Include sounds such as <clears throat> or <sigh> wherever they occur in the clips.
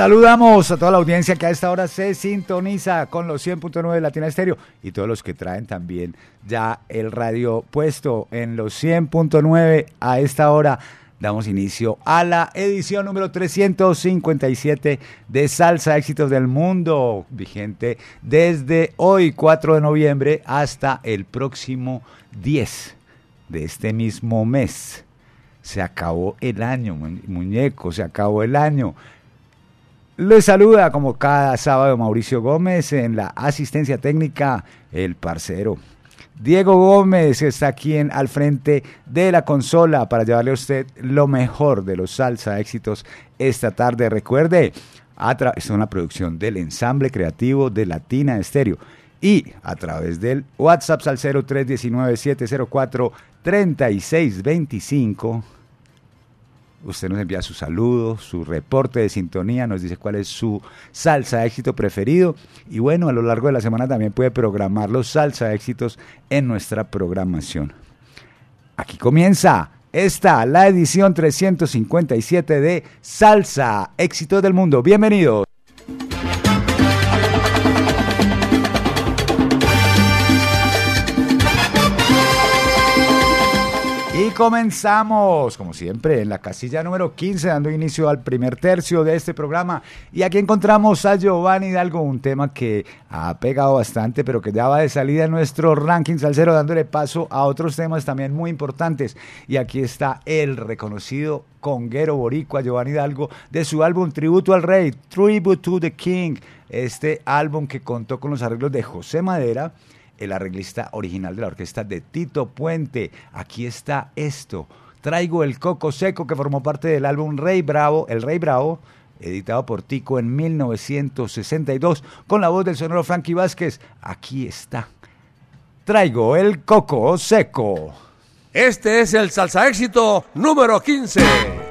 Saludamos a toda la audiencia que a esta hora se sintoniza con los 100.9 de Latina Estéreo y todos los que traen también ya el radio puesto en los 100.9 a esta hora. Damos inicio a la edición número 357 de Salsa Éxitos del Mundo, vigente desde hoy 4 de noviembre hasta el próximo 10 de este mismo mes. Se acabó el año, muñeco, se acabó el año. Les saluda como cada sábado Mauricio Gómez en la asistencia técnica, el parcero. Diego Gómez está aquí en, al frente de la consola para llevarle a usted lo mejor de los salsa éxitos esta tarde. Recuerde, es una producción del ensamble creativo de Latina Estéreo y a través del WhatsApp al 0319 704 3625 Usted nos envía su saludo, su reporte de sintonía, nos dice cuál es su salsa éxito preferido. Y bueno, a lo largo de la semana también puede programar los salsa éxitos en nuestra programación. Aquí comienza esta, la edición 357 de Salsa Éxitos del Mundo. Bienvenidos. Comenzamos, como siempre, en la casilla número 15, dando inicio al primer tercio de este programa. Y aquí encontramos a Giovanni Hidalgo, un tema que ha pegado bastante, pero que ya va de salida en nuestro ranking salsero, dándole paso a otros temas también muy importantes. Y aquí está el reconocido conguero boricua Giovanni Hidalgo de su álbum Tributo al Rey, Tribute to the King. Este álbum que contó con los arreglos de José Madera el arreglista original de la orquesta de Tito Puente. Aquí está esto. Traigo el coco seco que formó parte del álbum Rey Bravo, El Rey Bravo, editado por Tico en 1962, con la voz del sonoro Frankie Vázquez. Aquí está. Traigo el coco seco. Este es el salsa éxito número 15.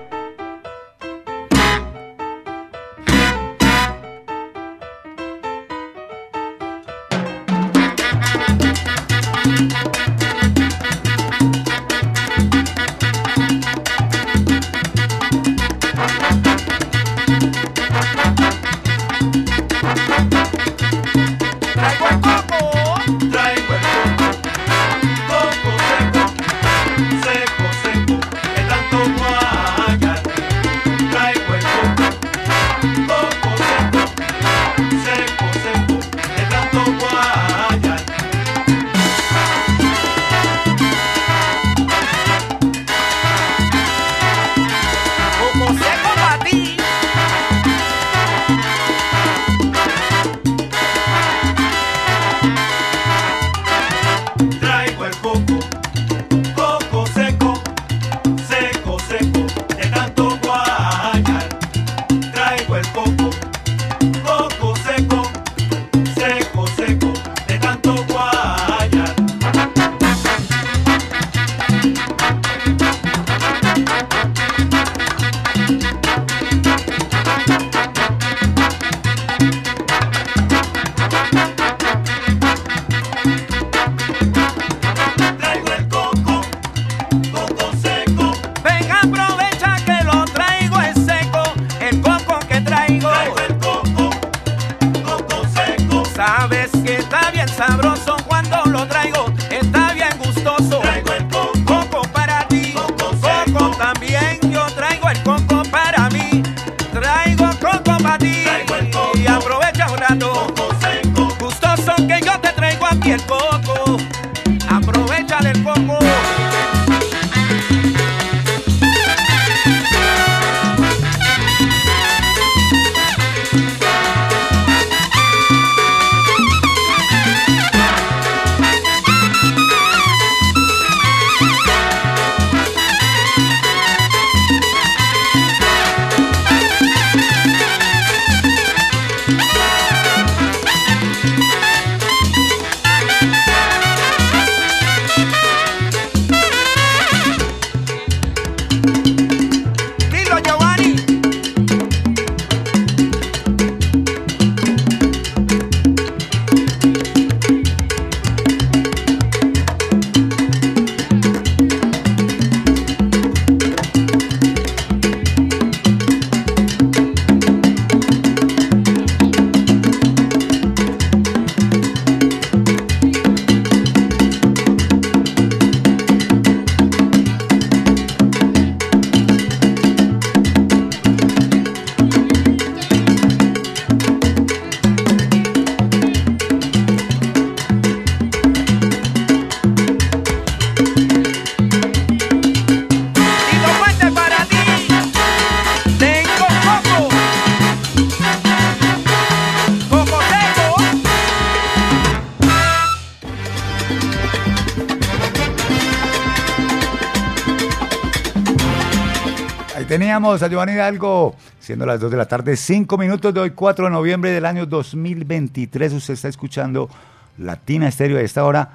Teníamos a Giovanni Hidalgo, siendo las 2 de la tarde, 5 minutos de hoy, 4 de noviembre del año 2023. Usted está escuchando Latina Estéreo a esta hora.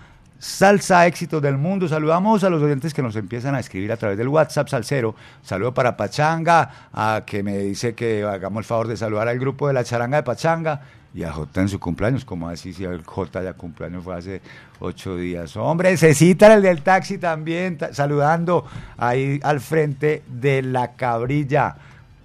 Salsa Éxitos del Mundo. Saludamos a los oyentes que nos empiezan a escribir a través del WhatsApp Salcero. Saludo para Pachanga, a que me dice que hagamos el favor de saludar al grupo de la charanga de Pachanga y a J en su cumpleaños, como así si el J ya cumpleaños fue hace ocho días. Hombre, cita el del taxi también, saludando ahí al frente de la cabrilla,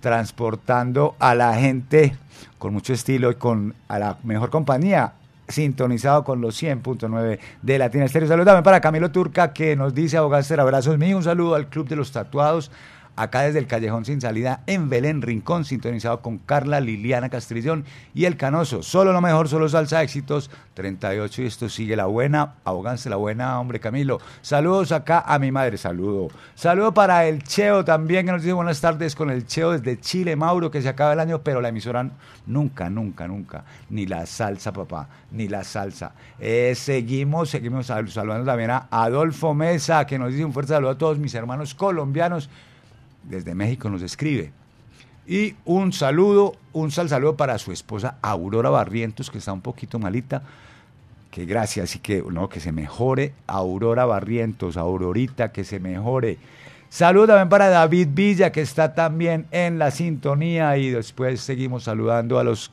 transportando a la gente con mucho estilo y con a la mejor compañía, sintonizado con los 100.9 de Latina Estéreo. Saludame para Camilo Turca, que nos dice, Abogaster, abrazos míos, un saludo al Club de los Tatuados, acá desde el Callejón Sin Salida en Belén Rincón, sintonizado con Carla Liliana Castrillón y El Canoso. Solo lo mejor, solo salsa éxitos. 38 y esto sigue la buena, aboganse la buena, hombre Camilo. Saludos acá a mi madre, saludo. Saludo para el Cheo también, que nos dice buenas tardes con el Cheo desde Chile, Mauro, que se acaba el año, pero la emisora nunca, nunca, nunca, ni la salsa, papá, ni la salsa. Eh, seguimos, seguimos saludando también a Adolfo Mesa, que nos dice un fuerte saludo a todos mis hermanos colombianos desde México nos escribe. Y un saludo, un sal saludo para su esposa Aurora Barrientos, que está un poquito malita. Que gracias y que, no, que se mejore. Aurora Barrientos, Aurorita, que se mejore. Saludo también para David Villa, que está también en la sintonía. Y después seguimos saludando a los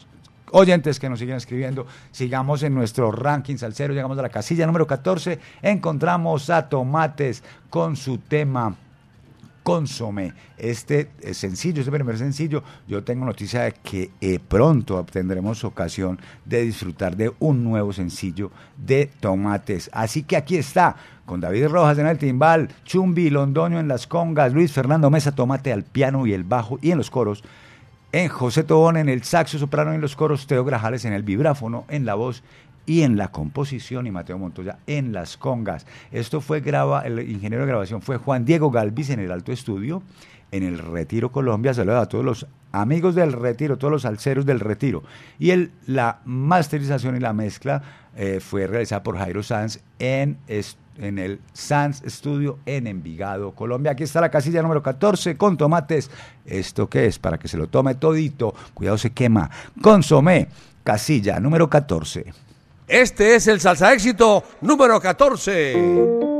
oyentes que nos siguen escribiendo. Sigamos en nuestro ranking salsero. Llegamos a la casilla número 14. Encontramos a Tomates con su tema Consome. Este es sencillo, este primer sencillo, yo tengo noticia de que eh, pronto tendremos ocasión de disfrutar de un nuevo sencillo de Tomates. Así que aquí está, con David Rojas en el timbal, Chumbi Londoño en las congas, Luis Fernando Mesa Tomate al piano y el bajo y en los coros, en José Tobón en el saxo soprano en los coros, Teo Grajales en el vibráfono, en la voz y en la composición y Mateo Montoya en las congas. Esto fue graba, el ingeniero de grabación fue Juan Diego Galvis en el Alto Estudio, en el Retiro Colombia. Saludos a todos los amigos del Retiro, todos los alceros del Retiro. Y el, la masterización y la mezcla eh, fue realizada por Jairo Sanz en, en el Sanz Studio en Envigado, Colombia. Aquí está la casilla número 14 con tomates. ¿Esto qué es? Para que se lo tome todito. Cuidado, se quema. Consomé, casilla número 14. Este es el salsa éxito número 14.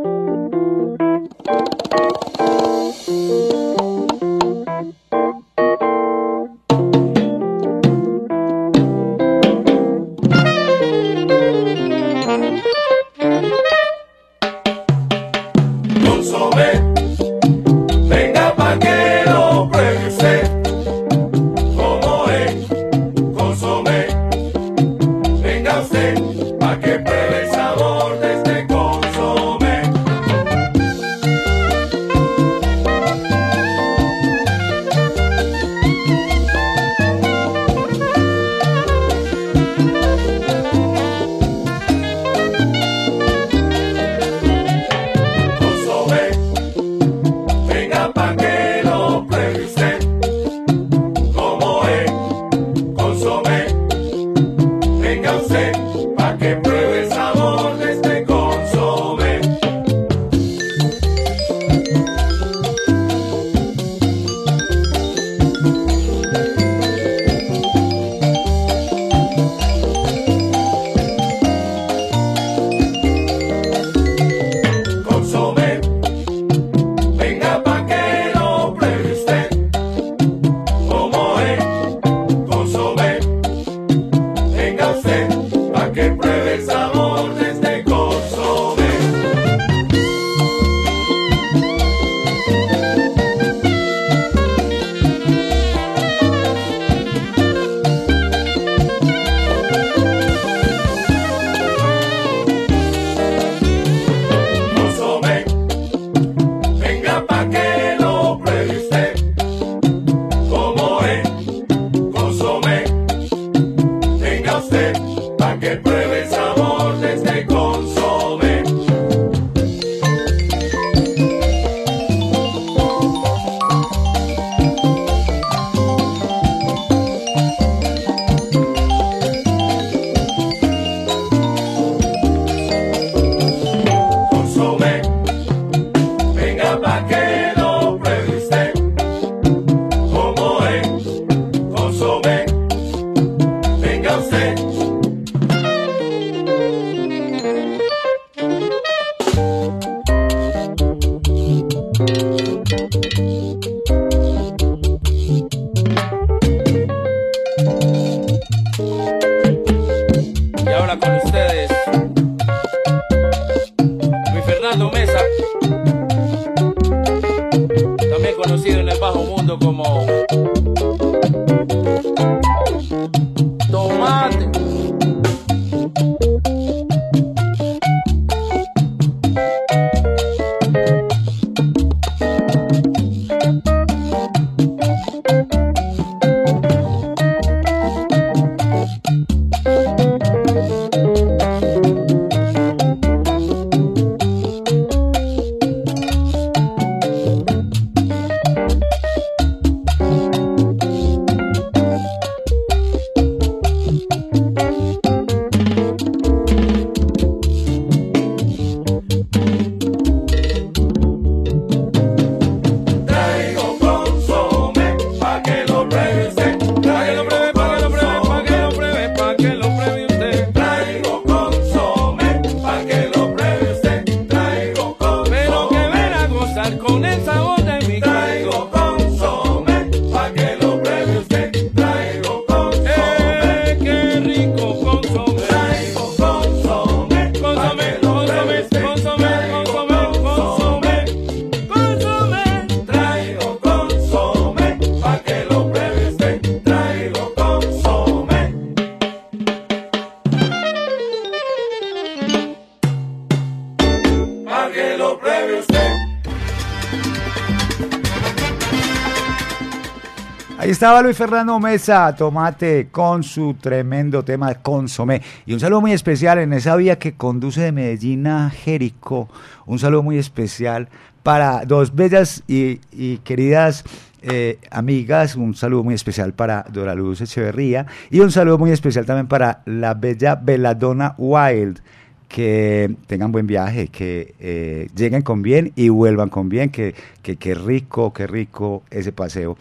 esa onda en mi. Estaba Luis Fernando Mesa, Tomate, con su tremendo tema de consomé. Y un saludo muy especial en esa vía que conduce de Medellín a Jericó. Un saludo muy especial para dos bellas y, queridas eh, amigas. Un saludo muy especial para Dora Luz Echeverría. Y un saludo muy especial también para la bella Veladona Wild que tengan buen viaje, que eh, lleguen con bien y vuelvan con bien, que, que, que rico, qué rico ese paseo.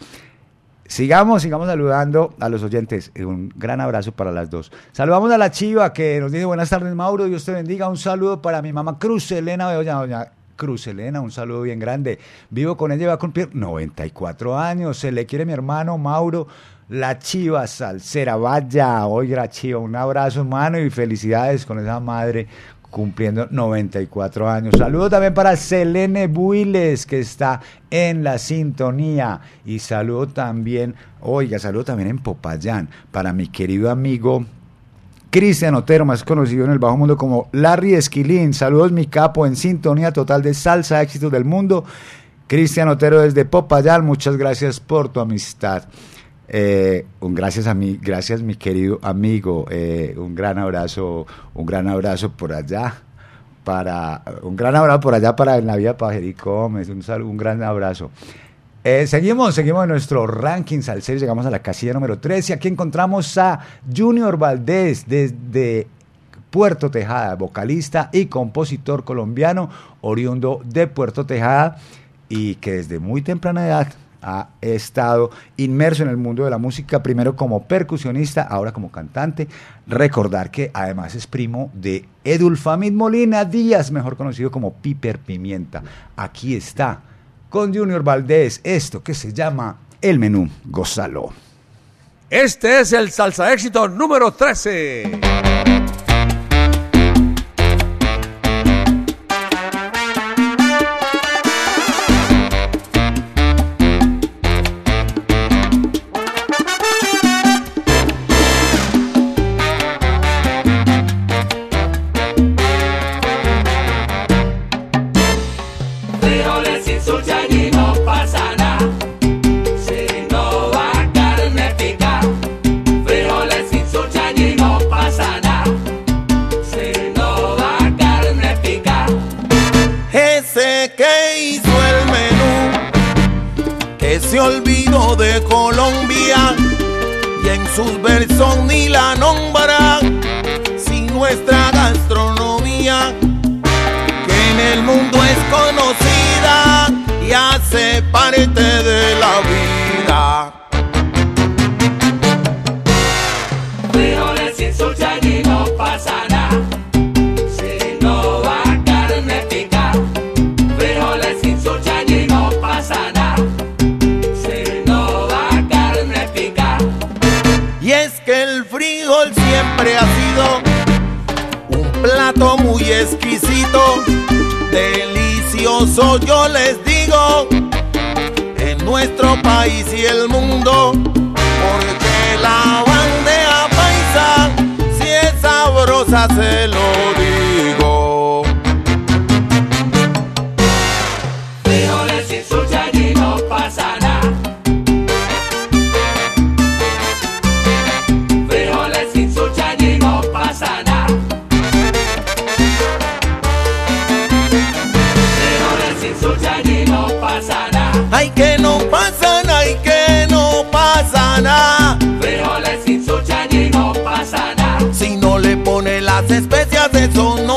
Sigamos, sigamos saludando a los oyentes. Un gran abrazo para las dos. Saludamos a la chiva que nos dice buenas tardes, Mauro. Dios te bendiga. Un saludo para mi mamá Cruz Elena Bedoya. Doña Cruz Elena, un saludo bien grande. Vivo con ella, va a cumplir 94 años. Se le quiere mi hermano Mauro. La Chiva Salsera, vaya, oiga Chiva, un abrazo hermano y felicidades con esa madre cumpliendo 94 años. Saludo también para Selene Builes, que está en la sintonía. Y saludo también, oiga, saludo también en Popayán, para mi querido amigo Cristian Otero, más conocido en el bajo mundo como Larry Esquilín. Saludos, mi capo, en sintonía total de salsa éxitos del mundo. Cristian Otero desde Popayán, muchas gracias por tu amistad. Eh, un gracias a mí, gracias mi querido amigo, eh, un gran abrazo, un gran abrazo por allá, para un gran abrazo por allá para la para Gómez, un, un gran abrazo. Eh, seguimos, seguimos en nuestro ranking salsero, llegamos a la casilla número 13 aquí encontramos a Junior Valdés desde Puerto Tejada, vocalista y compositor colombiano, oriundo de Puerto Tejada y que desde muy temprana edad ha estado inmerso en el mundo de la música, primero como percusionista, ahora como cantante. Recordar que además es primo de Edulfamid Molina Díaz, mejor conocido como Piper Pimienta. Aquí está con Junior Valdés, esto que se llama El Menú Gózalo. Este es el salsa éxito número 13. Sus versos ni la nombra, si nuestra gastronomía, que en el mundo es conocida y hace parte de la vida. Un plato muy exquisito, delicioso yo les digo, en nuestro país y el mundo, porque la bandeja paisa, si es sabrosa se lo digo. Especias, eso no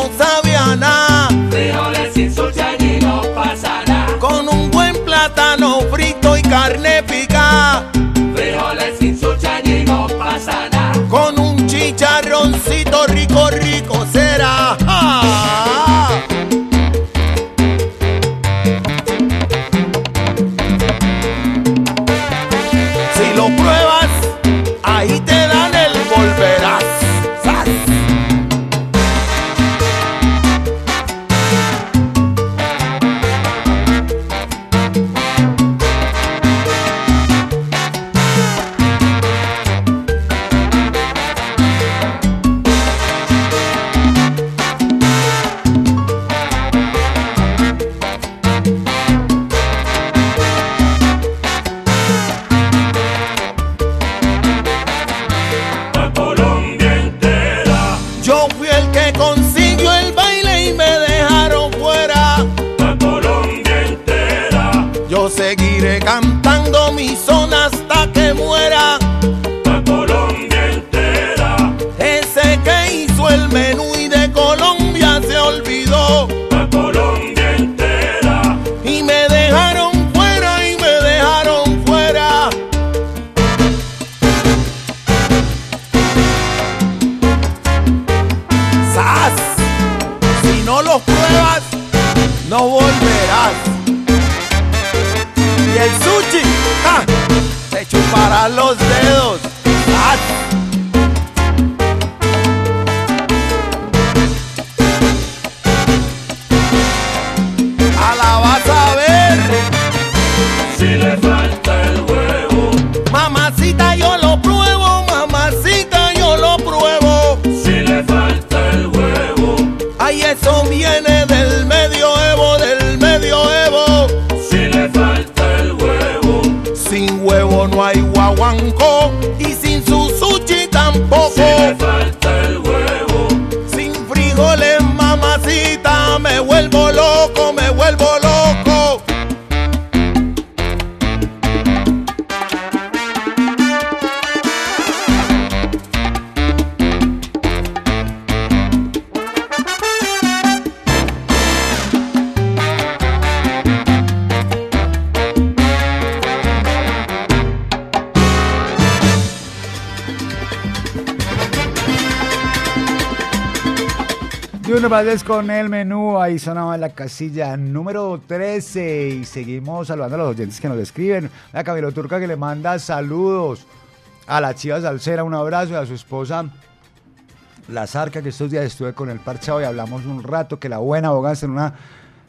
con el menú, ahí sonaba la casilla número 13 y seguimos saludando a los oyentes que nos escriben. A Camilo Turca que le manda saludos a la chiva Salcera, un abrazo y a su esposa La Zarca que estos días estuve con el parchado y hablamos un rato que la buena abogada en una,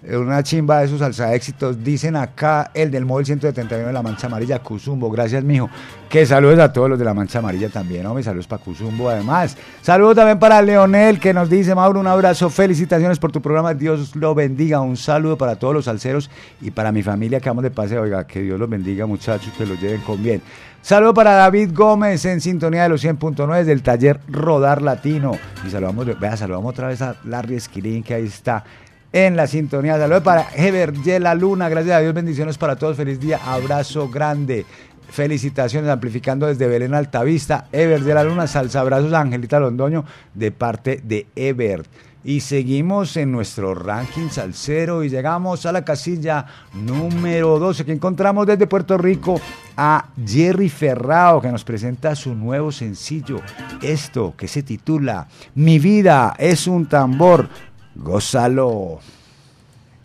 una chimba de sus salsa éxitos. Dicen acá el del móvil 171 de la Mancha Amarilla, Cuzumbo. Gracias, mijo. Que saludos a todos los de la Mancha Amarilla también, hombre. Saludos para Cuzumbo, además. Saludos también para Leonel, que nos dice, Mauro, un abrazo. Felicitaciones por tu programa. Dios lo bendiga. Un saludo para todos los salseros y para mi familia que vamos de paseo. Oiga, que Dios los bendiga, muchachos, que los lleven con bien. Saludo para David Gómez en sintonía de los 100.9 del taller Rodar Latino. Y saludamos, vea, saludamos otra vez a Larry Esquilín, que ahí está en la sintonía. Saludos para Heber Yela Luna. Gracias a Dios, bendiciones para todos. Feliz día, abrazo grande. Felicitaciones, amplificando desde Belén Altavista. Ever de la Luna, salsa abrazos a Angelita Londoño de parte de Ever. Y seguimos en nuestro ranking salsero y llegamos a la casilla número 12 que encontramos desde Puerto Rico a Jerry Ferrao que nos presenta su nuevo sencillo, esto que se titula Mi vida es un tambor, gózalo.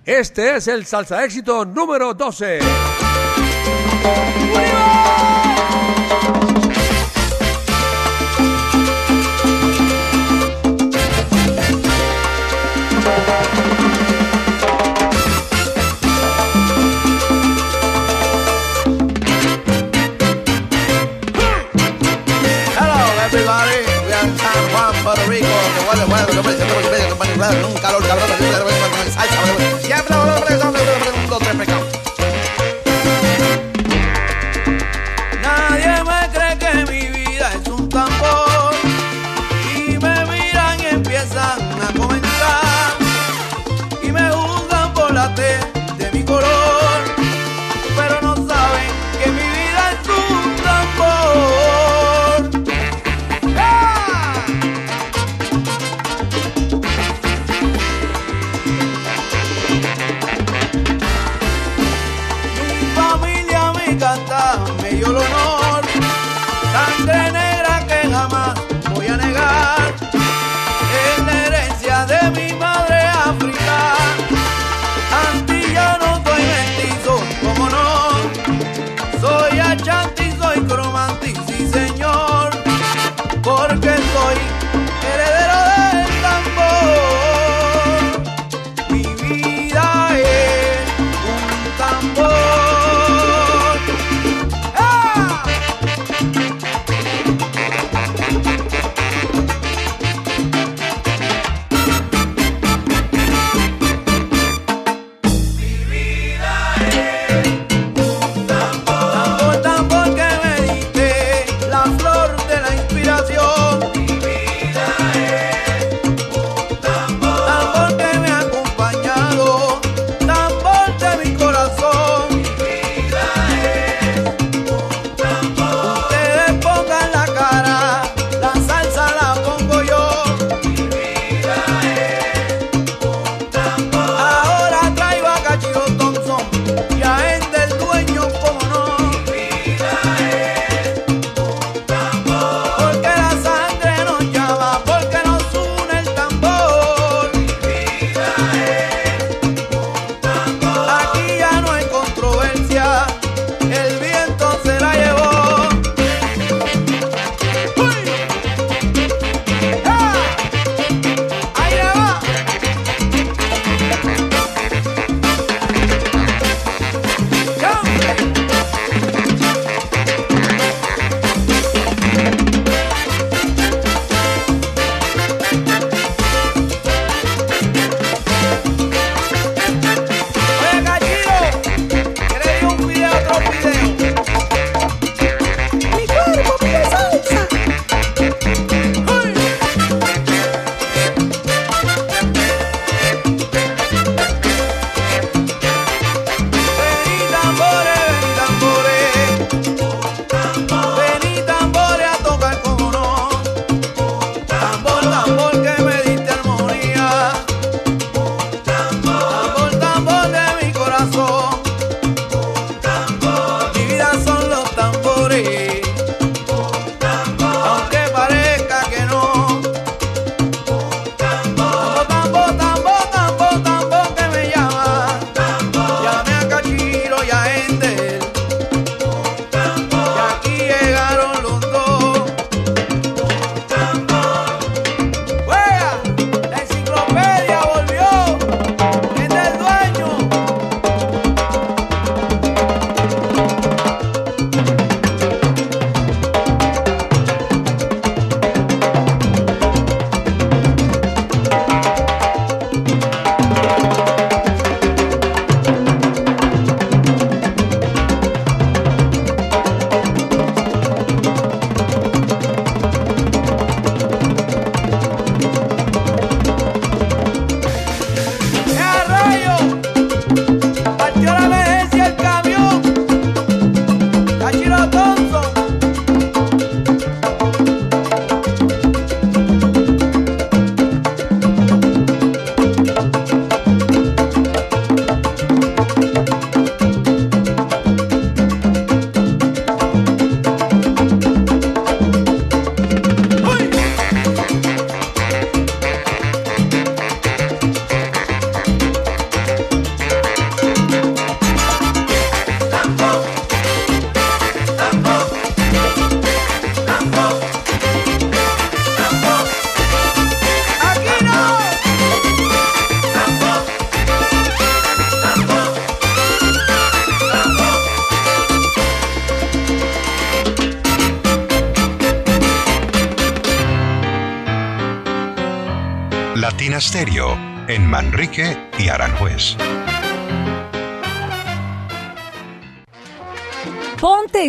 Este es el salsa éxito número 12. What are. you?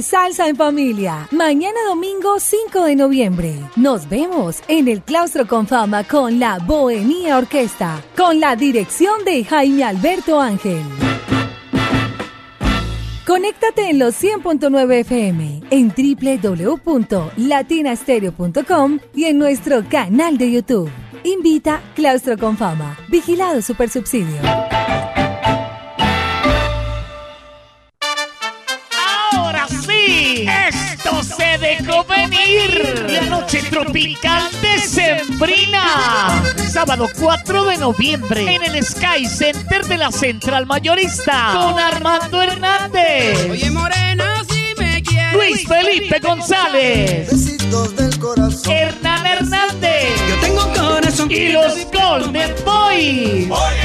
Salsa en familia. Mañana domingo 5 de noviembre. Nos vemos en el Claustro con Fama con la Bohemia Orquesta, con la dirección de Jaime Alberto Ángel. Conéctate en los 100.9 FM, en www.latinastereo.com y en nuestro canal de YouTube. Invita Claustro con Fama. Vigilado Supersubsidio. Tropical de Sembrina. Sábado 4 de noviembre en el Sky Center de la Central Mayorista con Armando Hernández. Oye, morena, si me quieres. Luis Felipe González. Besitos del corazón. Hernán Hernández. Yo tengo corazón. Y los Golden Boys. Oye,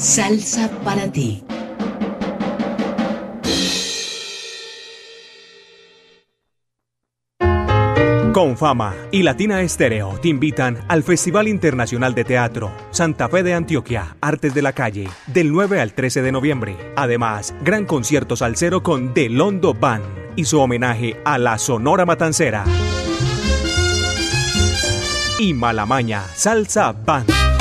Salsa para ti. Con Fama y Latina Estéreo te invitan al Festival Internacional de Teatro Santa Fe de Antioquia, Artes de la Calle, del 9 al 13 de noviembre. Además, gran concierto salsero con Delondo Band y su homenaje a la Sonora Matancera. Y Malamaña Salsa Band.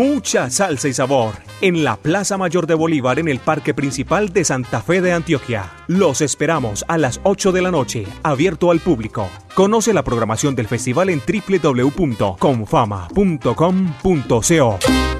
Mucha salsa y sabor en la Plaza Mayor de Bolívar en el Parque Principal de Santa Fe de Antioquia. Los esperamos a las 8 de la noche, abierto al público. Conoce la programación del festival en www.confama.com.co.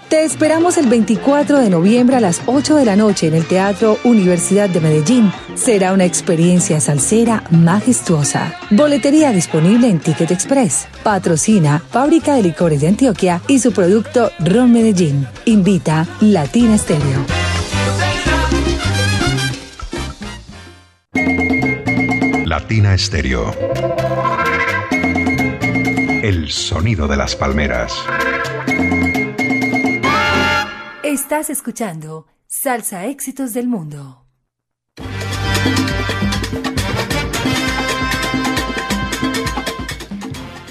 Te esperamos el 24 de noviembre a las 8 de la noche en el Teatro Universidad de Medellín. Será una experiencia salsera majestuosa. Boletería disponible en Ticket Express. Patrocina Fábrica de Licores de Antioquia y su producto Ron Medellín. Invita Latina Stereo. Latina Stereo. El sonido de las palmeras. Estás escuchando Salsa Éxitos del Mundo.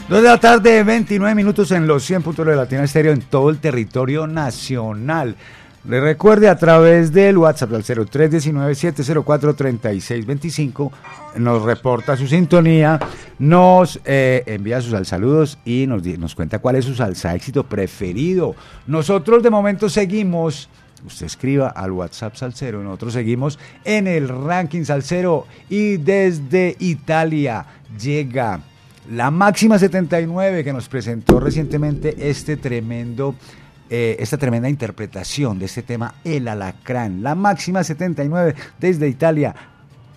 Dos de la tarde, 29 minutos en los 100 puntos de Latina Estéreo en todo el territorio nacional. Le recuerde a través del WhatsApp al 0319-704-3625, nos reporta su sintonía, nos eh, envía sus saludos y nos, nos cuenta cuál es su salsa éxito preferido. Nosotros de momento seguimos, usted escriba al WhatsApp Salcero, nosotros seguimos en el ranking Salcero y desde Italia llega la máxima 79 que nos presentó recientemente este tremendo, eh, esta tremenda interpretación de este tema El Alacrán. La máxima 79 desde Italia.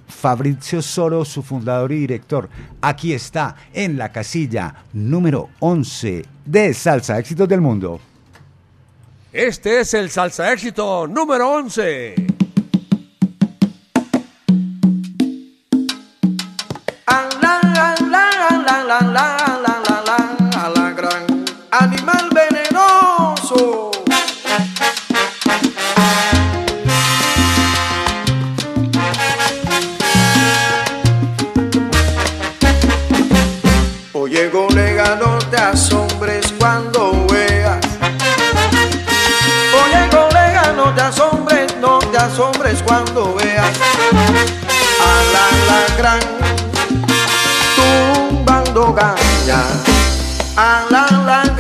Fabrizio Soro, su fundador y director. Aquí está, en la casilla número 11 de Salsa Éxitos del Mundo. Este es el Salsa Éxito número 11. la la la la la cuando veas a la alacrán tumbando gaña, al alacrán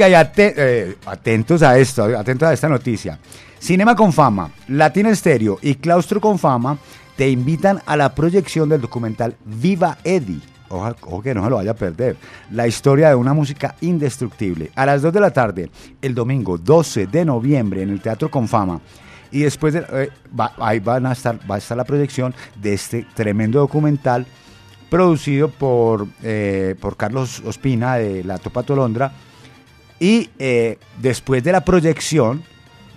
Eh, atentos a esto, atentos a esta noticia. Cinema con Fama, Latina Estéreo y Claustro con Fama te invitan a la proyección del documental Viva Eddie. Ojo que no se lo vaya a perder. La historia de una música indestructible. A las 2 de la tarde, el domingo 12 de noviembre, en el Teatro con Fama. Y después de, eh, va- ahí van a estar, va a estar la proyección de este tremendo documental producido por, eh, por Carlos Ospina de La Topa Tolondra. Y eh, después de la proyección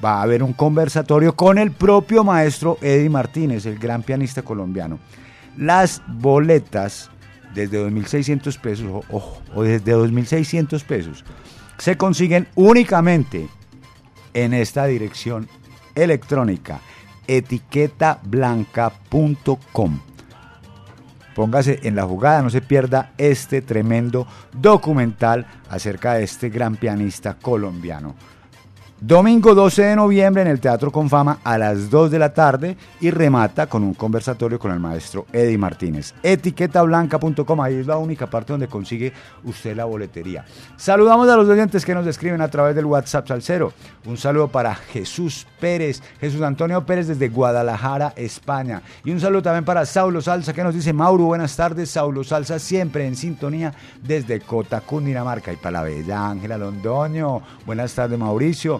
va a haber un conversatorio con el propio maestro Eddie Martínez, el gran pianista colombiano. Las boletas desde 2.600 pesos o, o desde 2.600 pesos se consiguen únicamente en esta dirección electrónica etiquetablanca.com póngase en la jugada, no se pierda este tremendo documental acerca de este gran pianista colombiano. Domingo 12 de noviembre en el Teatro con Fama a las 2 de la tarde y remata con un conversatorio con el maestro Eddie Martínez. Etiquetablanca.com, ahí es la única parte donde consigue usted la boletería. Saludamos a los oyentes que nos escriben a través del WhatsApp Salcero. Un saludo para Jesús Pérez, Jesús Antonio Pérez desde Guadalajara, España. Y un saludo también para Saulo Salsa que nos dice, Mauro, buenas tardes, Saulo Salsa siempre en sintonía desde Cota, Cundinamarca. Y para la bella Ángela Londoño, buenas tardes Mauricio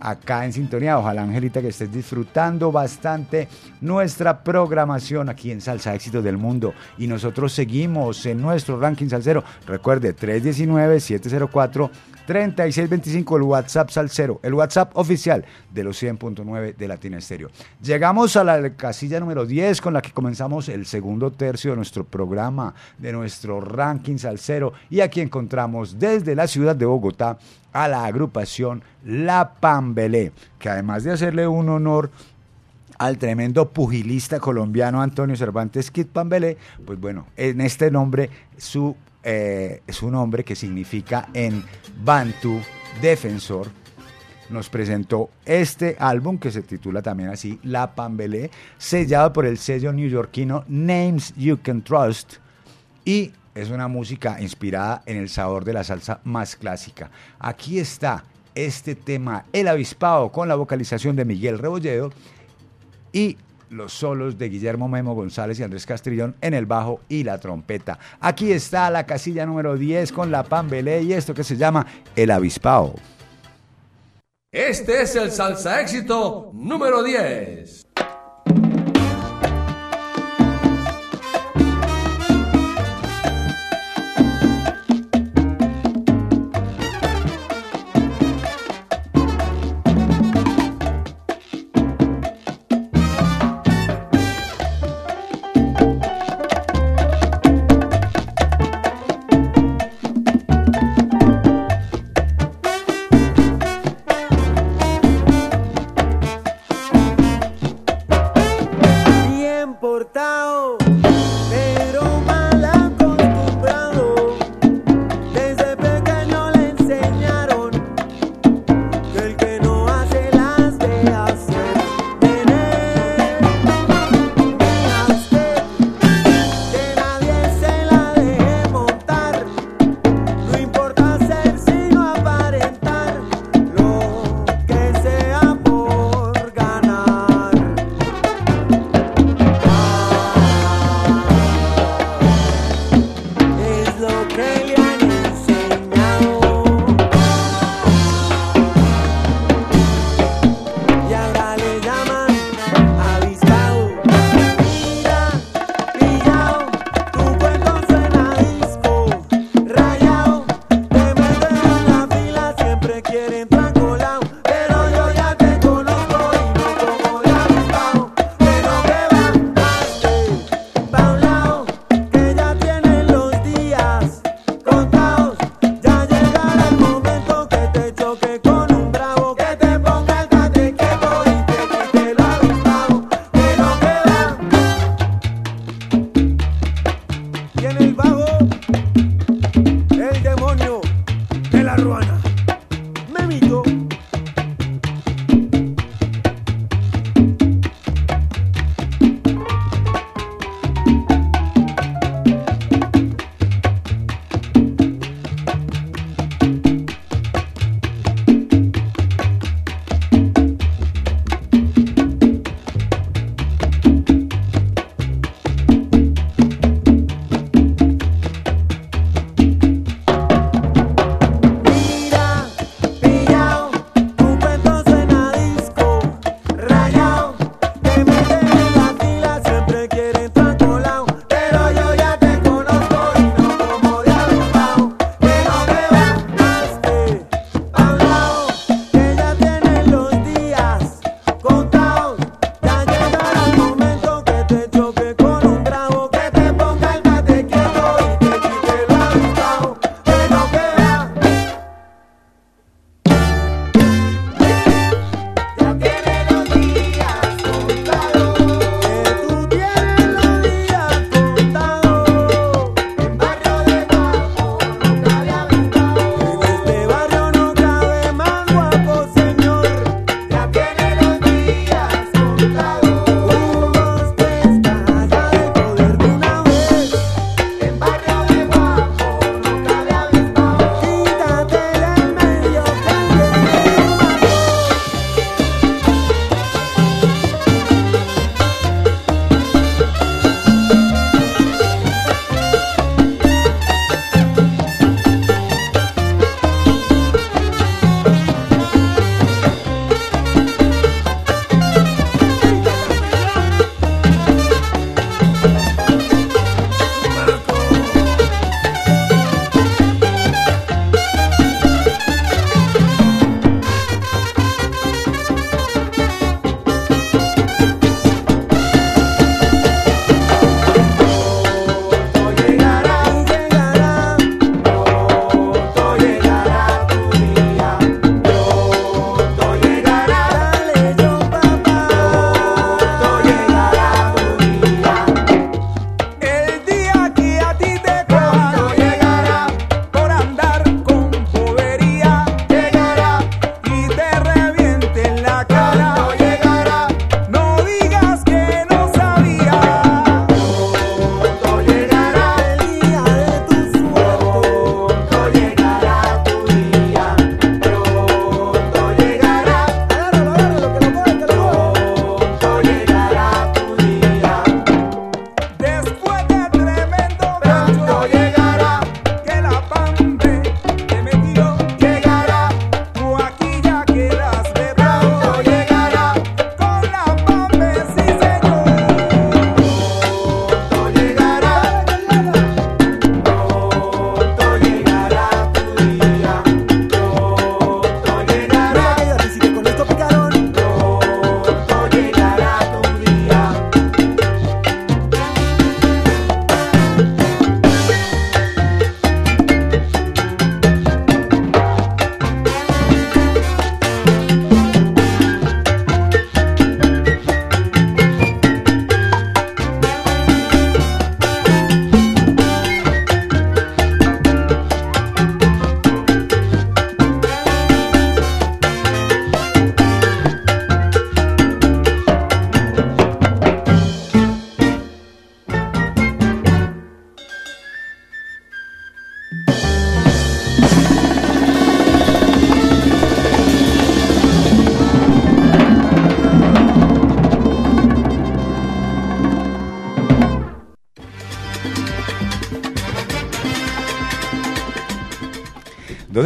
acá en sintonía. Ojalá, Angelita, que estés disfrutando bastante nuestra programación aquí en Salsa Éxitos del Mundo. Y nosotros seguimos en nuestro ranking salsero. Recuerde, 319-704. 3625, el WhatsApp Salcero, el WhatsApp oficial de los 100.9 de Latina Estéreo. Llegamos a la casilla número 10 con la que comenzamos el segundo tercio de nuestro programa, de nuestro ranking Salcero. Y aquí encontramos desde la ciudad de Bogotá a la agrupación La Pambelé, que además de hacerle un honor al tremendo pugilista colombiano Antonio Cervantes Kid Pambelé, pues bueno, en este nombre su, eh, es un nombre que significa en Bantu defensor. Nos presentó este álbum que se titula también así, La Pambelé, sellado por el sello neoyorquino Names You Can Trust y es una música inspirada en el sabor de la salsa más clásica. Aquí está este tema, El Avispado, con la vocalización de Miguel Rebolledo y los solos de Guillermo Memo González y Andrés Castrillón en el bajo y la trompeta. Aquí está la casilla número 10 con la pambelé y esto que se llama El Avispado. Este es el salsa éxito número 10.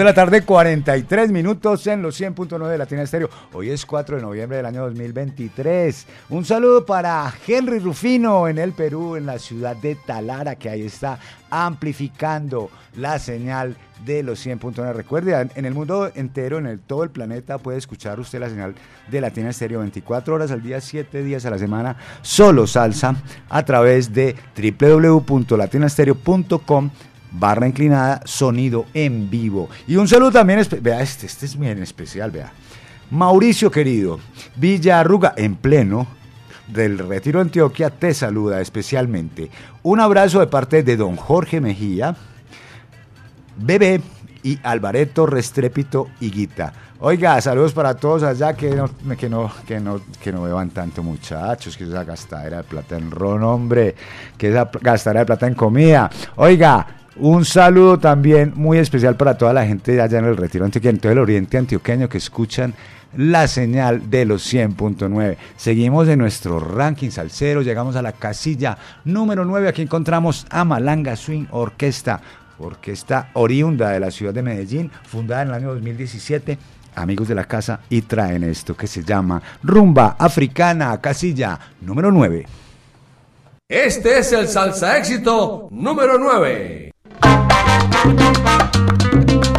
De la tarde, 43 minutos en los 100.9 de Latina Estéreo. Hoy es 4 de noviembre del año 2023. Un saludo para Henry Rufino en el Perú, en la ciudad de Talara, que ahí está amplificando la señal de los 100.9. Recuerde, en el mundo entero, en el, todo el planeta, puede escuchar usted la señal de Latina Estéreo 24 horas al día, 7 días a la semana, solo salsa, a través de www.latinastereo.com barra inclinada, sonido en vivo. Y un saludo también, vea, este, este es bien especial, vea. Mauricio querido, Villarruga en pleno del Retiro Antioquia te saluda especialmente. Un abrazo de parte de don Jorge Mejía, Bebé y Alvareto Restrépito y Guita. Oiga, saludos para todos allá que no, que no, que no, que no beban tanto muchachos, que esa gastadera de plata en ron, hombre, que esa gastadera de plata en comida. Oiga, un saludo también muy especial para toda la gente allá en el Retiro Antioquia, en todo el oriente antioqueño que escuchan la señal de los 100.9. Seguimos en nuestro ranking salsero, llegamos a la casilla número 9. Aquí encontramos a Malanga Swing Orquesta, orquesta oriunda de la ciudad de Medellín, fundada en el año 2017. Amigos de la casa, y traen esto que se llama Rumba Africana, casilla número 9. Este es el salsa éxito número 9. Thank you.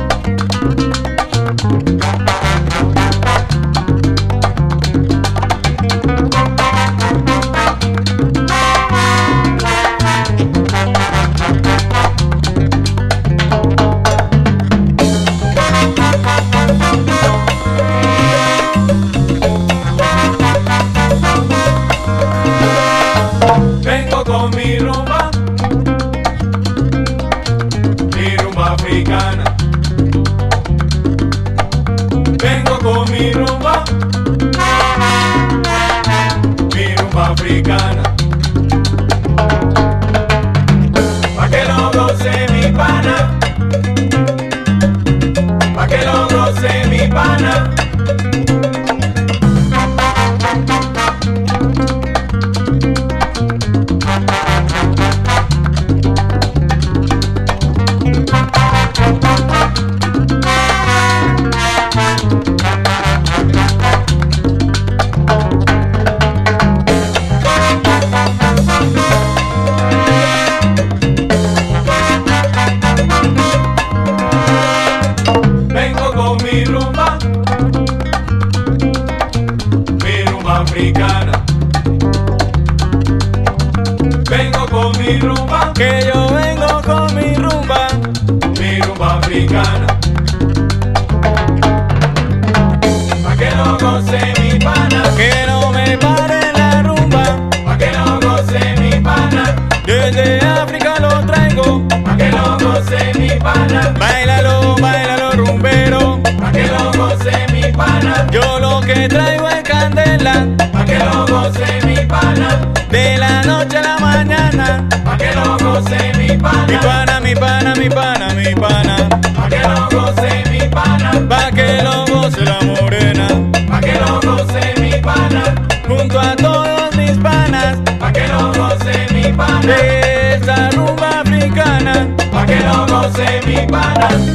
Mi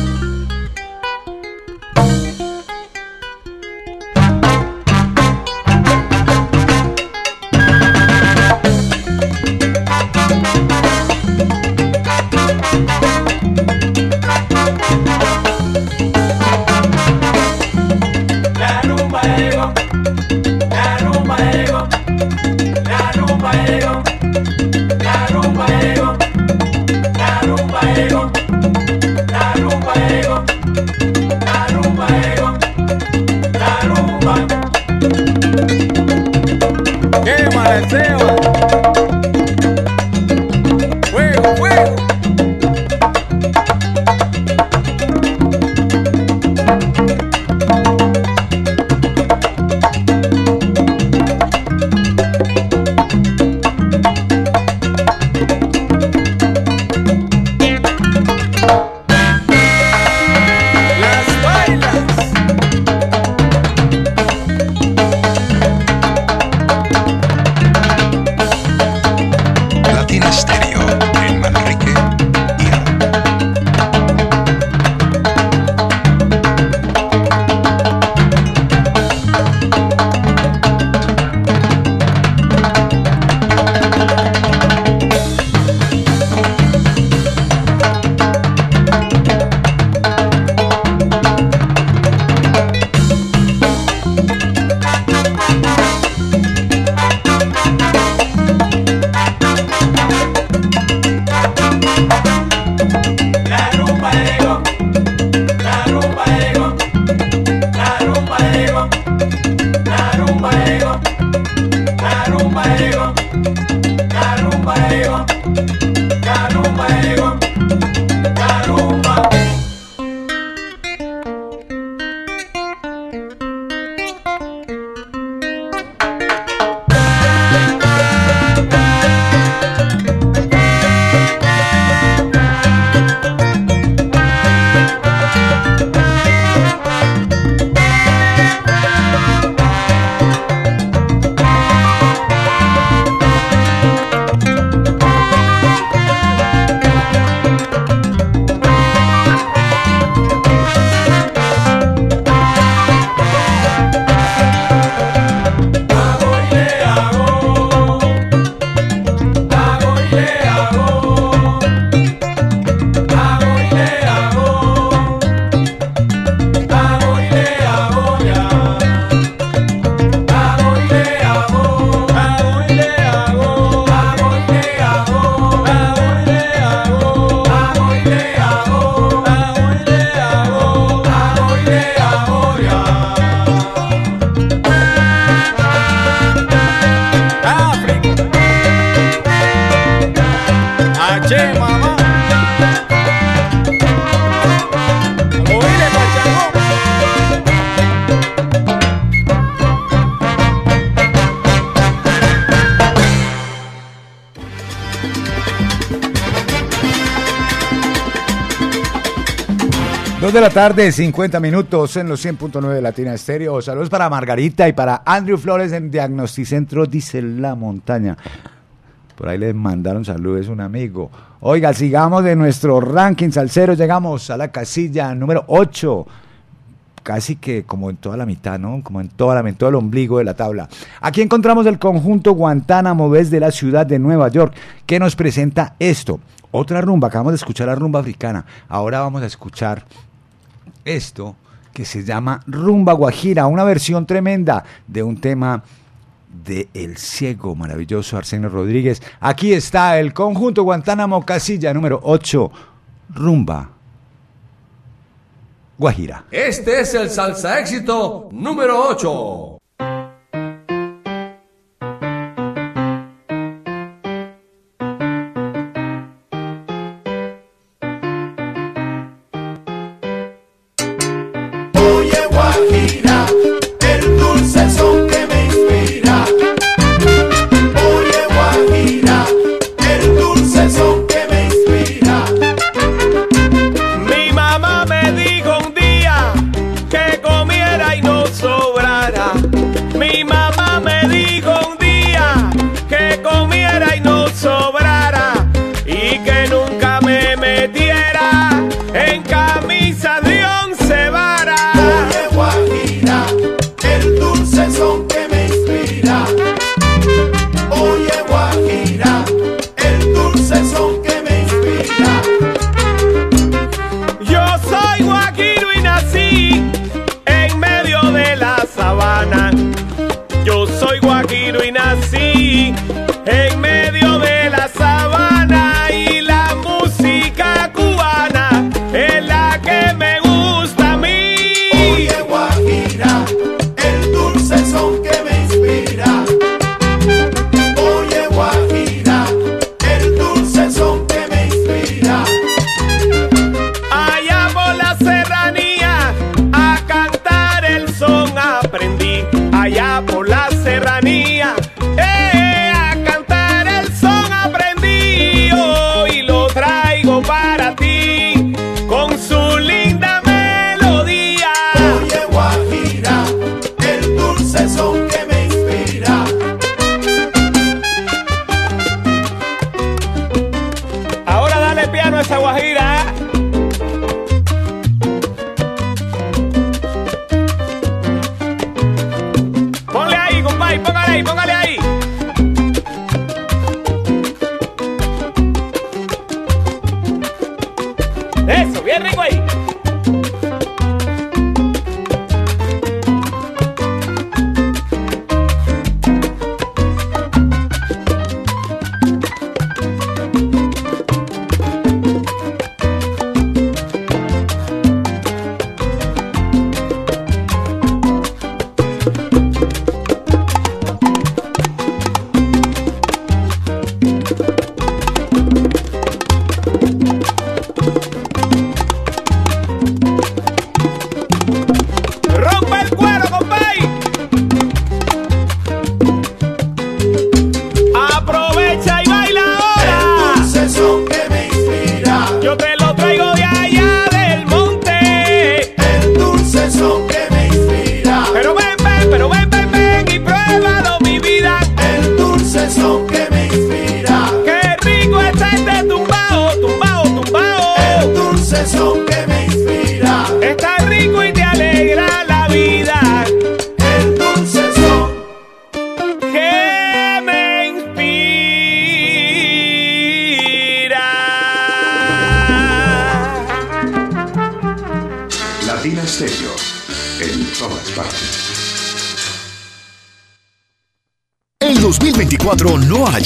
de la tarde, 50 minutos en los 100.9 de Latina Estéreo. Saludos para Margarita y para Andrew Flores en Diagnosticentro, dice La Montaña. Por ahí les mandaron saludos un amigo. Oiga, sigamos de nuestro ranking salsero. Llegamos a la casilla número 8. Casi que como en toda la mitad, ¿no? Como en toda la en todo el ombligo de la tabla. Aquí encontramos el conjunto Guantánamo desde la ciudad de Nueva York, que nos presenta esto. Otra rumba, acabamos de escuchar la rumba africana. Ahora vamos a escuchar esto que se llama Rumba Guajira, una versión tremenda de un tema de El Ciego, maravilloso Arsenio Rodríguez. Aquí está el conjunto Guantánamo Casilla número 8, Rumba Guajira. Este es el salsa éxito número 8.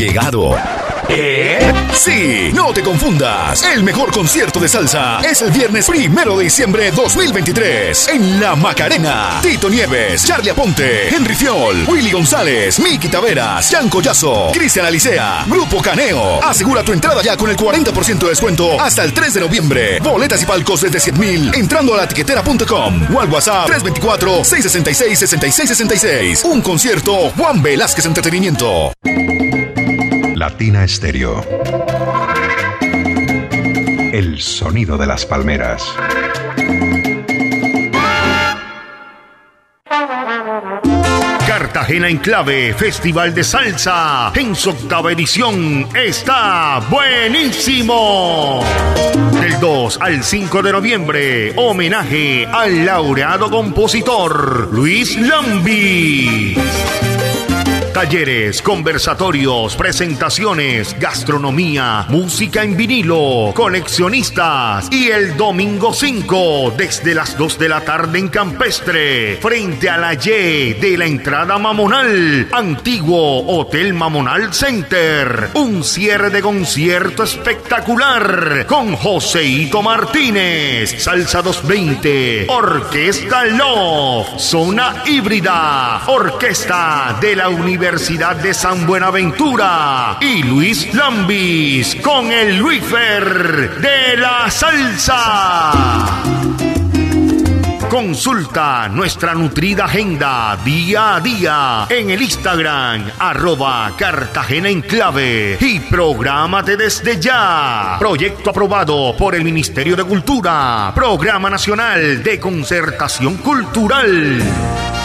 Llegado. ¿Eh? Sí, no te confundas. El mejor concierto de salsa es el viernes primero de diciembre 2023 en La Macarena. Tito Nieves, Charlie Aponte, Henry Fiol, Willy González, Miki Taveras, Jan Collazo, Cristian Alicea, Grupo Caneo. Asegura tu entrada ya con el 40% de descuento hasta el 3 de noviembre. Boletas y palcos desde 100 mil entrando a la tiquetera.com o al WhatsApp 324-666-6666. Un concierto Juan Velázquez Entretenimiento. Latina Estéreo. El sonido de las palmeras. Cartagena en clave, Festival de Salsa, en su octava edición, está buenísimo. Del 2 al 5 de noviembre, homenaje al laureado compositor Luis Lambi. Talleres, conversatorios, presentaciones, gastronomía, música en vinilo, coleccionistas y el domingo 5 desde las 2 de la tarde en Campestre, frente a la Y de la entrada Mamonal, antiguo Hotel Mamonal Center. Un cierre de concierto espectacular con Joseito Martínez, Salsa 220, Orquesta Love, Zona Híbrida, Orquesta de la Universidad Universidad de San Buenaventura y Luis Lambis con el Luifer de la Salsa. Consulta nuestra nutrida agenda día a día en el Instagram arroba Cartagena en clave y prográmate desde ya. Proyecto aprobado por el Ministerio de Cultura, Programa Nacional de Concertación Cultural.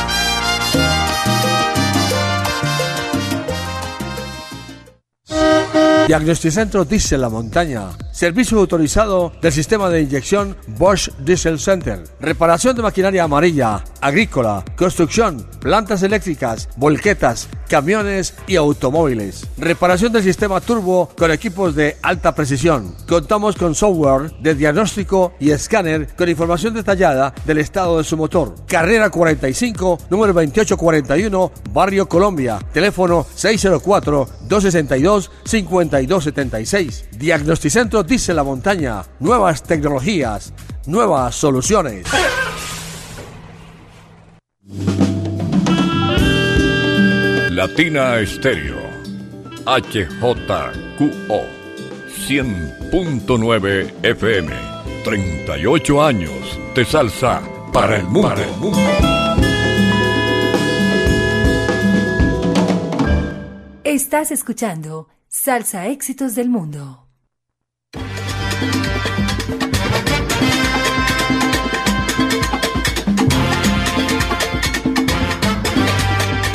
Diagnosticentro Diesel La Montaña. Servicio autorizado del sistema de inyección Bosch Diesel Center. Reparación de maquinaria amarilla, agrícola, construcción, plantas eléctricas, volquetas, camiones y automóviles. Reparación del sistema turbo con equipos de alta precisión. Contamos con software de diagnóstico y escáner con información detallada del estado de su motor. Carrera 45, número 2841, Barrio Colombia. Teléfono 604-262-5276. Diagnosticentro Dice La Montaña. Nuevas tecnologías, nuevas soluciones. Latina Estéreo. HJQO. 100.9 FM. 38 años de salsa para el mundo. Estás escuchando Salsa Éxitos del Mundo.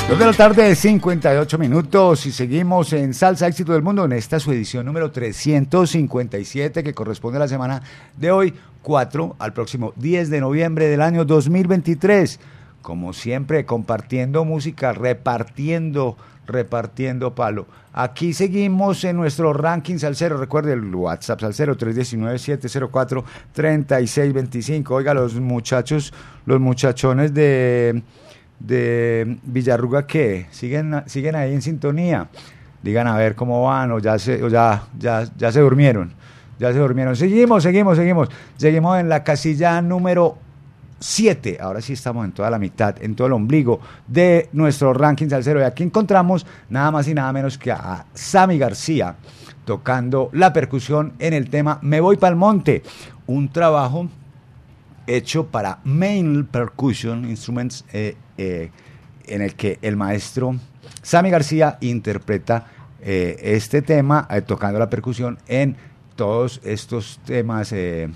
Dos de la tarde, 58 minutos y seguimos en Salsa Éxito del Mundo en esta su edición número 357 que corresponde a la semana de hoy, 4 al próximo 10 de noviembre del año 2023. Como siempre, compartiendo música, repartiendo, repartiendo palo. Aquí seguimos en nuestro ranking salsero. Recuerde el WhatsApp salsero 319-704-3625. Oiga, los muchachos, los muchachones de de Villarruga que siguen, siguen ahí en sintonía. Digan a ver cómo van o ya se, o ya, ya, ya se durmieron. Ya se durmieron. Seguimos, seguimos, seguimos. Seguimos en la casilla número 7. Ahora sí estamos en toda la mitad, en todo el ombligo de nuestro ranking salsero. Y aquí encontramos nada más y nada menos que a Sammy García tocando la percusión en el tema Me voy pa'l monte. Un trabajo hecho para Main Percussion Instruments, eh, eh, en el que el maestro Sammy García interpreta eh, este tema tocando la percusión en todos estos temas, el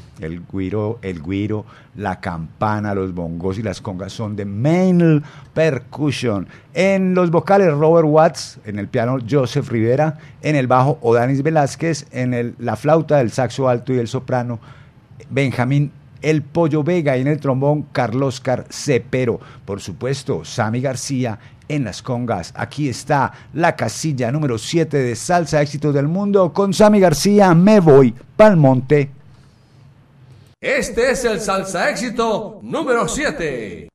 guiro, el guiro, la campana, los bongos y las congas son de Main Percussion. En los vocales Robert Watts, en el piano Joseph Rivera, en el bajo Odanis Velázquez, en el, la flauta, el saxo alto y el soprano Benjamín el Pollo Vega y en el trombón Carlos Car Cepero. Por supuesto, Sammy García en las congas. Aquí está la casilla número 7 de Salsa Éxito del Mundo con Sammy García. Me voy pa'l monte. Este es el Salsa Éxito número 7.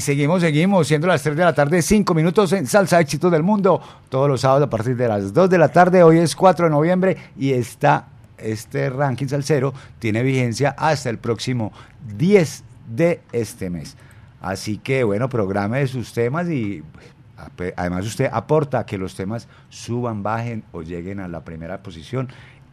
Seguimos, seguimos, siendo las 3 de la tarde, 5 minutos en Salsa Éxitos del Mundo. Todos los sábados a partir de las 2 de la tarde. Hoy es 4 de noviembre y está, este ranking salsero tiene vigencia hasta el próximo 10 de este mes. Así que, bueno, programe sus temas y además usted aporta que los temas suban, bajen o lleguen a la primera posición.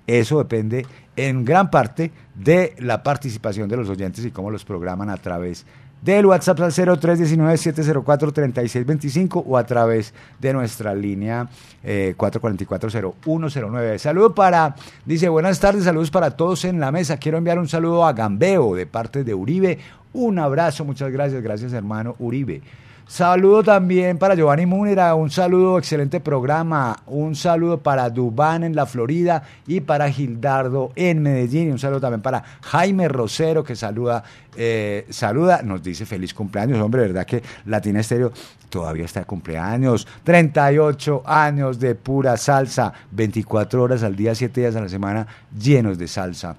Eso depende en gran parte de la participación de los oyentes y cómo los programan a través del WhatsApp al 0319-704-3625 o a través de nuestra línea eh, 444-0109. Saludo para, dice, buenas tardes, saludos para todos en la mesa. Quiero enviar un saludo a Gambeo de parte de Uribe. Un abrazo, muchas gracias, gracias hermano Uribe. Saludo también para Giovanni Múnera, un saludo, excelente programa, un saludo para Dubán en la Florida y para Gildardo en Medellín, y un saludo también para Jaime Rosero que saluda, eh, saluda, nos dice feliz cumpleaños, hombre, verdad que Latina Estéreo todavía está de cumpleaños, 38 años de pura salsa, 24 horas al día, 7 días a la semana llenos de salsa.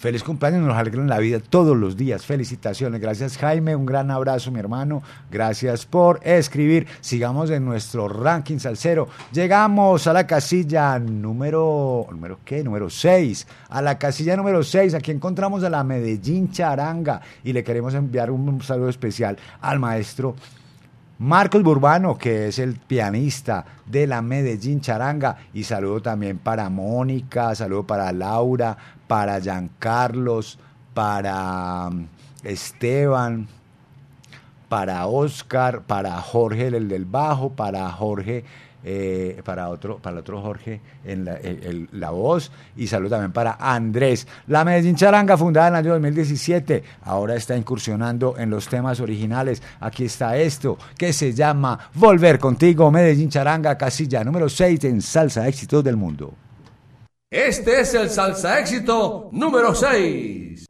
Feliz cumpleaños, nos alegran la vida todos los días. Felicitaciones. Gracias Jaime, un gran abrazo mi hermano. Gracias por escribir. Sigamos en nuestro ranking salsero. Llegamos a la casilla número, ¿número qué? Número 6. A la casilla número 6. Aquí encontramos a la Medellín Charanga y le queremos enviar un saludo especial al maestro Marcos Burbano, que es el pianista de la Medellín Charanga. Y saludo también para Mónica, saludo para Laura, para Giancarlos, para um, Esteban, para Oscar, para Jorge el del bajo, para Jorge, eh, para otro, para otro Jorge en la, voz y saludo también para Andrés. La Medellín Charanga, fundada en el año 2017, ahora está incursionando en los temas originales. Aquí está esto que se llama Volver contigo, Medellín Charanga, casilla número 6 en Salsa Éxitos del Mundo. Este es el salsa éxito número 6.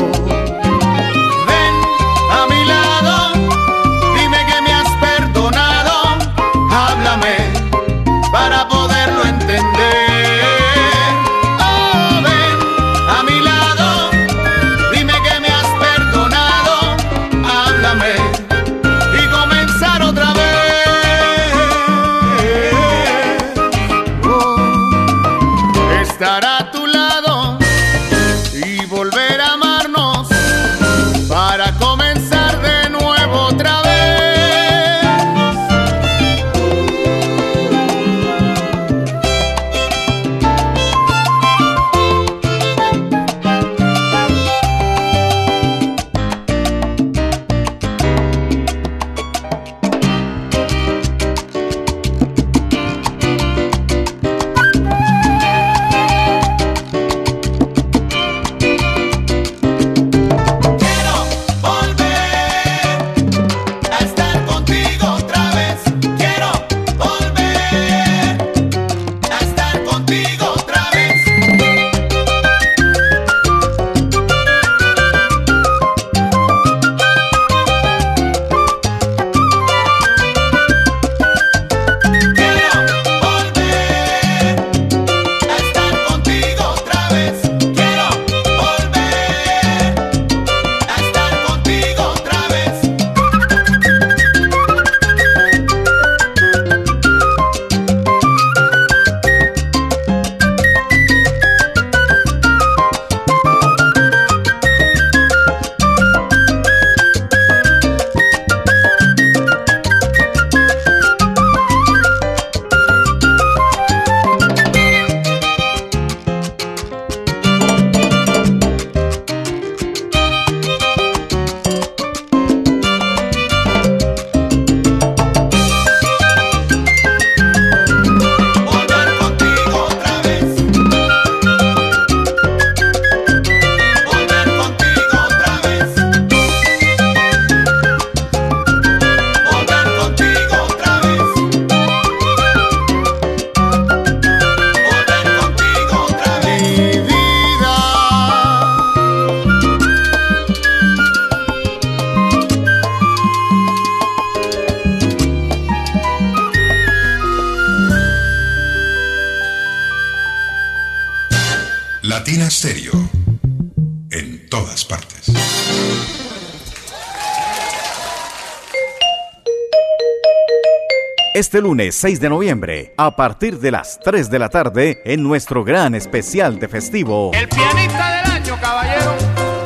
Este lunes 6 de noviembre, a partir de las 3 de la tarde, en nuestro gran especial de festivo. El pianista del año, caballero,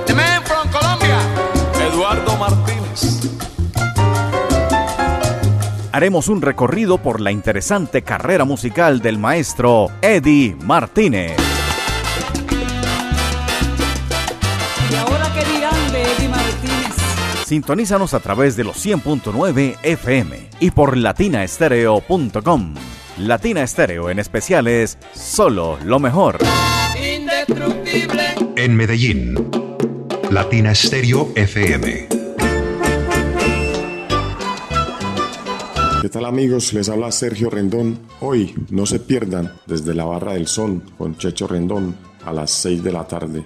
de Memphis, Colombia, Eduardo Martínez. Haremos un recorrido por la interesante carrera musical del maestro Eddie Martínez. Sintonízanos a través de los 100.9 FM y por latinaestereo.com. Latina Estéreo en especiales, solo lo mejor. Indestructible. En Medellín. Latina Stereo FM. ¿Qué tal amigos? Les habla Sergio Rendón. Hoy no se pierdan desde la Barra del Son con Checho Rendón a las 6 de la tarde.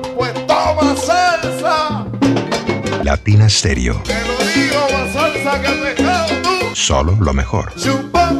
Toma salsa. Latina Stereo. Te lo digo, más salsa que pecado tú. Solo lo mejor. Chupa,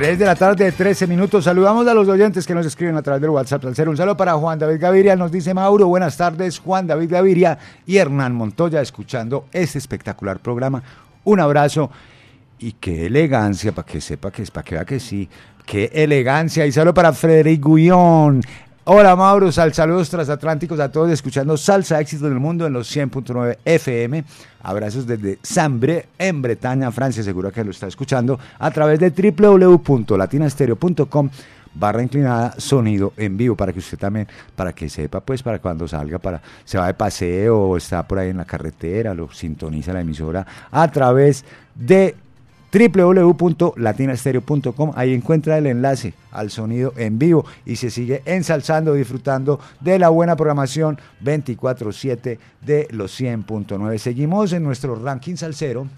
3 de la tarde, 13 minutos. Saludamos a los oyentes que nos escriben a través del WhatsApp. Al un saludo para Juan David Gaviria, nos dice Mauro, buenas tardes, Juan David Gaviria y Hernán Montoya, escuchando este espectacular programa. Un abrazo y qué elegancia, para que sepa que es, para que vea que sí, qué elegancia. Y saludo para Frederic Gullón. Hola Mauro, sal, saludos transatlánticos a todos escuchando Salsa Éxito del Mundo en los 100.9 FM. Abrazos desde Sambre, en Bretaña, Francia, seguro que lo está escuchando a través de www.latinastereo.com barra inclinada sonido en vivo para que usted también para que sepa pues para cuando salga para se va de paseo o está por ahí en la carretera lo sintoniza la emisora a través de www.latinastereo.com. Ahí encuentra el enlace al sonido en vivo y se sigue ensalzando, disfrutando de la buena programación 24-7 de los 100.9. Seguimos en nuestro ranking salsero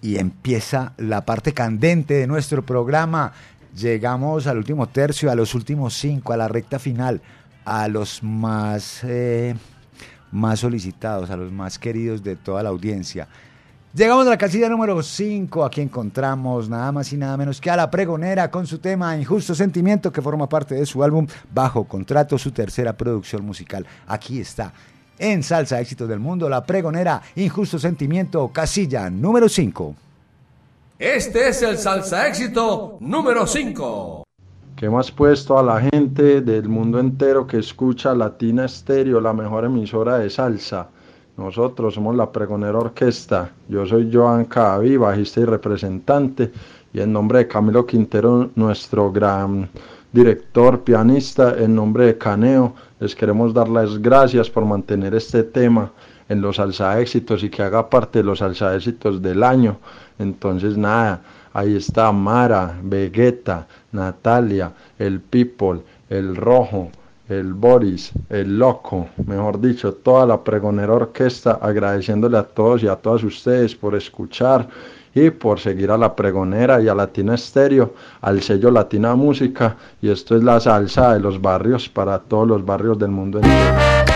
y empieza la parte candente de nuestro programa. Llegamos al último tercio, a los últimos cinco, a la recta final, a los más, eh, más solicitados, a los más queridos de toda la audiencia. Llegamos a la casilla número 5. Aquí encontramos nada más y nada menos que a la pregonera con su tema Injusto Sentimiento, que forma parte de su álbum Bajo Contrato, su tercera producción musical. Aquí está, en Salsa Éxitos del Mundo, la pregonera Injusto Sentimiento, casilla número 5. Este es el salsa éxito número 5. que hemos puesto a la gente del mundo entero que escucha Latina Stereo, la mejor emisora de salsa. Nosotros somos la Pregonera Orquesta. Yo soy Joan Cadaví, bajista y representante. Y en nombre de Camilo Quintero, nuestro gran director, pianista, en nombre de Caneo, les queremos dar las gracias por mantener este tema en los salsa éxitos y que haga parte de los salsa éxitos del año. Entonces, nada, ahí está Mara, Vegeta, Natalia, el People, el Rojo, el Boris, el Loco, mejor dicho, toda la pregonera orquesta, agradeciéndole a todos y a todas ustedes por escuchar y por seguir a la pregonera y a Latina Estéreo, al sello Latina Música, y esto es la salsa de los barrios para todos los barrios del mundo entero.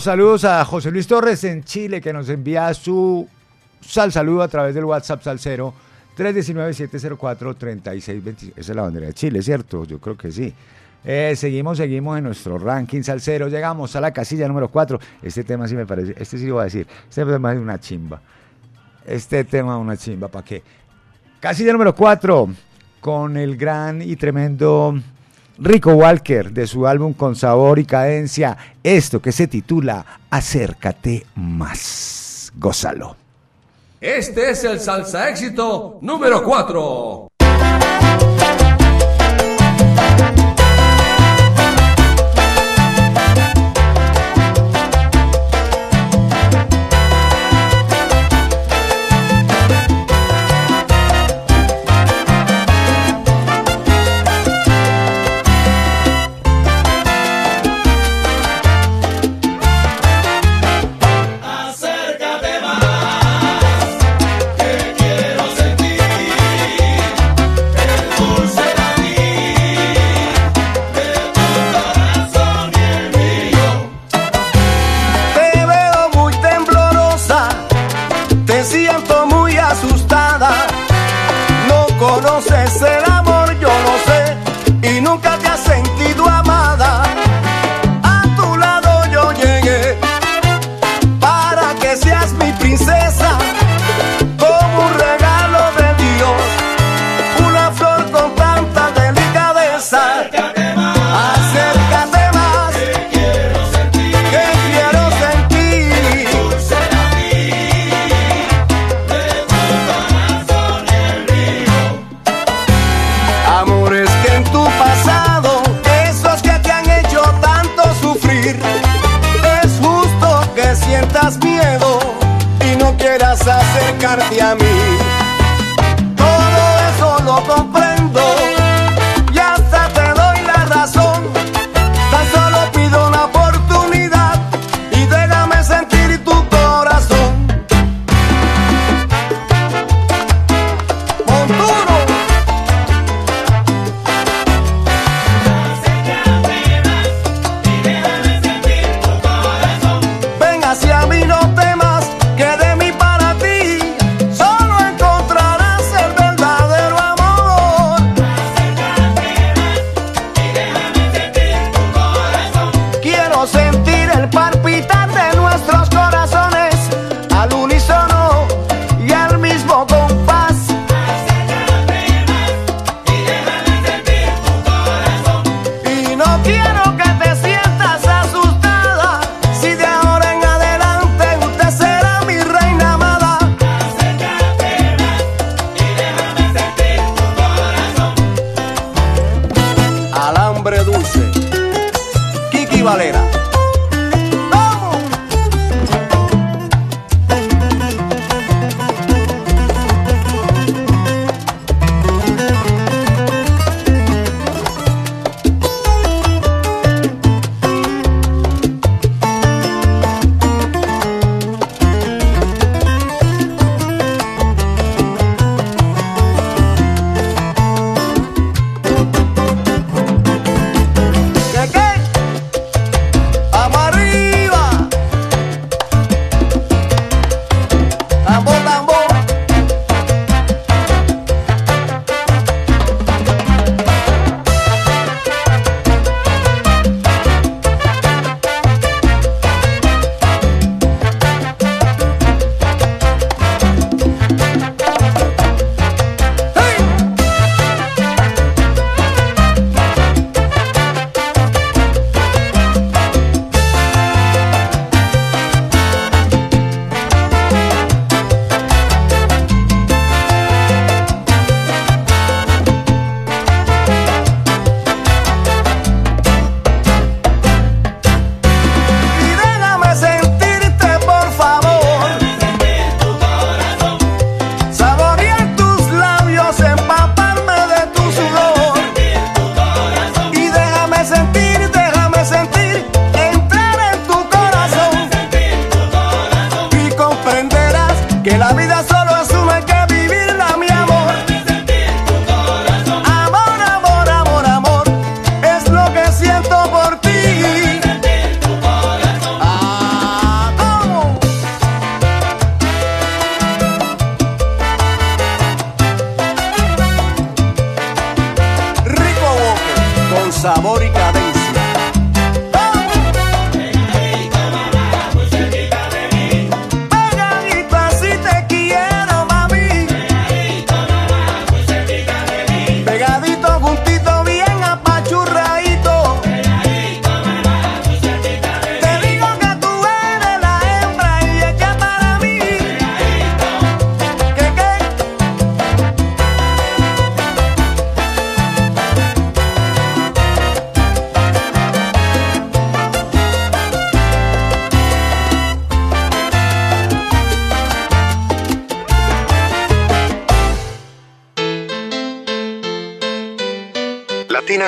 Saludos, a José Luis Torres en Chile que nos envía su sal saludo a través del WhatsApp Salcero 319-704-3626. Esa es la bandera de Chile, ¿cierto? Yo creo que sí. Eh, seguimos, seguimos en nuestro ranking salsero. Llegamos a la casilla número 4. Este tema sí me parece, este sí lo voy a decir. Este tema es una chimba. Este tema es una chimba, ¿para qué? Casilla número 4, con el gran y tremendo Rico Walker de su álbum Con Sabor y Cadencia, esto que se titula Acércate más. Gózalo. Este es el salsa éxito número 4.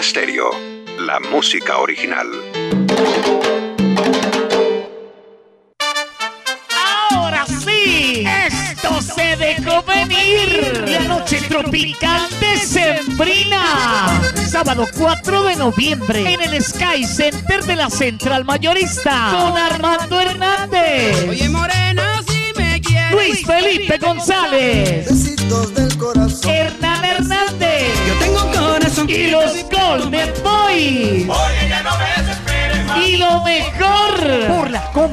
Stereo, la música original. Ahora sí, esto se dejó venir. La noche tropical de Sembrina. Sábado 4 de noviembre en el Sky Center de la Central Mayorista con Armando Hernández. Oye, morena, si me quieres. Luis Felipe González. Besitos del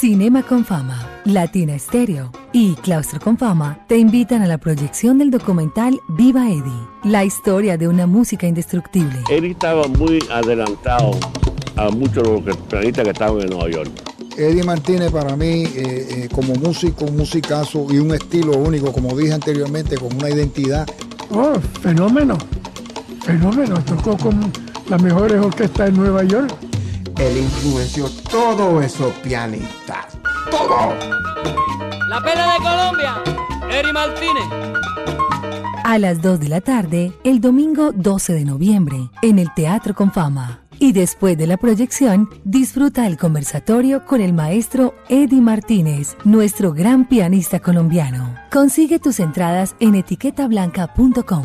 Cinema con Fama, Latina Estéreo y Claustro con Fama te invitan a la proyección del documental Viva Eddie, la historia de una música indestructible. Eddie estaba muy adelantado a muchos de los pianistas que estaban en Nueva York. Eddie Martínez para mí, eh, eh, como músico, un musicazo y un estilo único, como dije anteriormente, con una identidad. Oh, fenómeno, fenómeno, tocó con las mejores orquestas de Nueva York. Él influenció todos esos pianistas. ¡Todo! La pena de Colombia, Eri Martínez. A las 2 de la tarde, el domingo 12 de noviembre, en el Teatro con Fama. Y después de la proyección, disfruta el conversatorio con el maestro Eddie Martínez, nuestro gran pianista colombiano. Consigue tus entradas en etiquetablanca.com.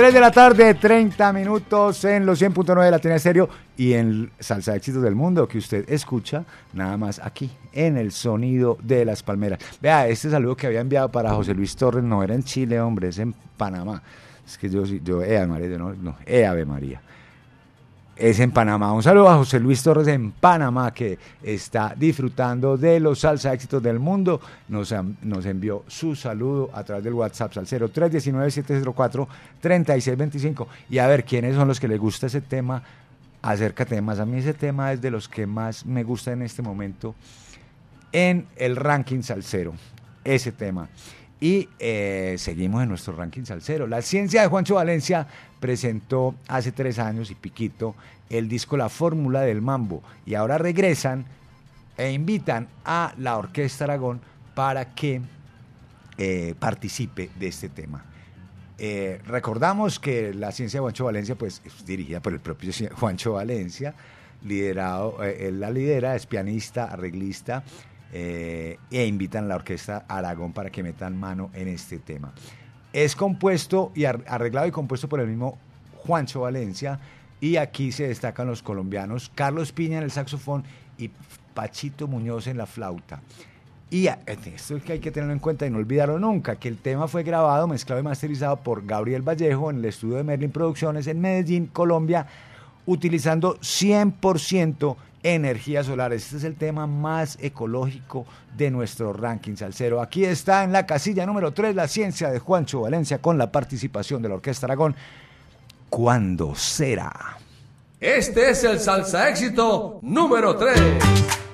3 de la tarde, 30 minutos en los 100.9 de Latina Estéreo y en Salsa de Éxitos del Mundo que usted escucha nada más aquí en el sonido de las palmeras. Vea, este saludo que había enviado para José Luis Torres no era en Chile, hombre, es en Panamá. Es que yo, yo, eh, María, no, no, eh, Ave María es en Panamá. Un saludo a José Luis Torres en Panamá que está disfrutando de los salsa éxitos del mundo. Nos, nos envió su saludo a través del WhatsApp al 0319-704-3625. Y a ver, ¿quiénes son los que les gusta ese tema? Acércate más. A mí ese tema es de los que más me gusta en este momento en el ranking salsero. Ese tema. Y eh, seguimos en nuestro ranking salsero. La ciencia de Juancho Valencia presentó hace tres años y piquito el disco La Fórmula del Mambo. Y ahora regresan e invitan a la Orquesta Aragón para que eh, participe de este tema. Eh, recordamos que la ciencia de Juancho Valencia pues, es dirigida por el propio Juancho Valencia, liderado, él la lidera, es pianista, arreglista, eh, e invitan a la orquesta Aragón para que metan mano en este tema. Es compuesto y arreglado y compuesto por el mismo Juancho Valencia y aquí se destacan los colombianos Carlos Piña en el saxofón y Pachito Muñoz en la flauta. Y esto es que hay que tenerlo en cuenta y no olvidarlo nunca, que el tema fue grabado, mezclado y masterizado por Gabriel Vallejo en el estudio de Merlin Producciones en Medellín, Colombia, utilizando 100% energía solar. Este es el tema más ecológico de nuestro ranking salsero. Aquí está en la casilla número 3 la ciencia de Juancho Valencia con la participación de la Orquesta Aragón. ¿Cuándo será? Este es el salsa éxito número 3.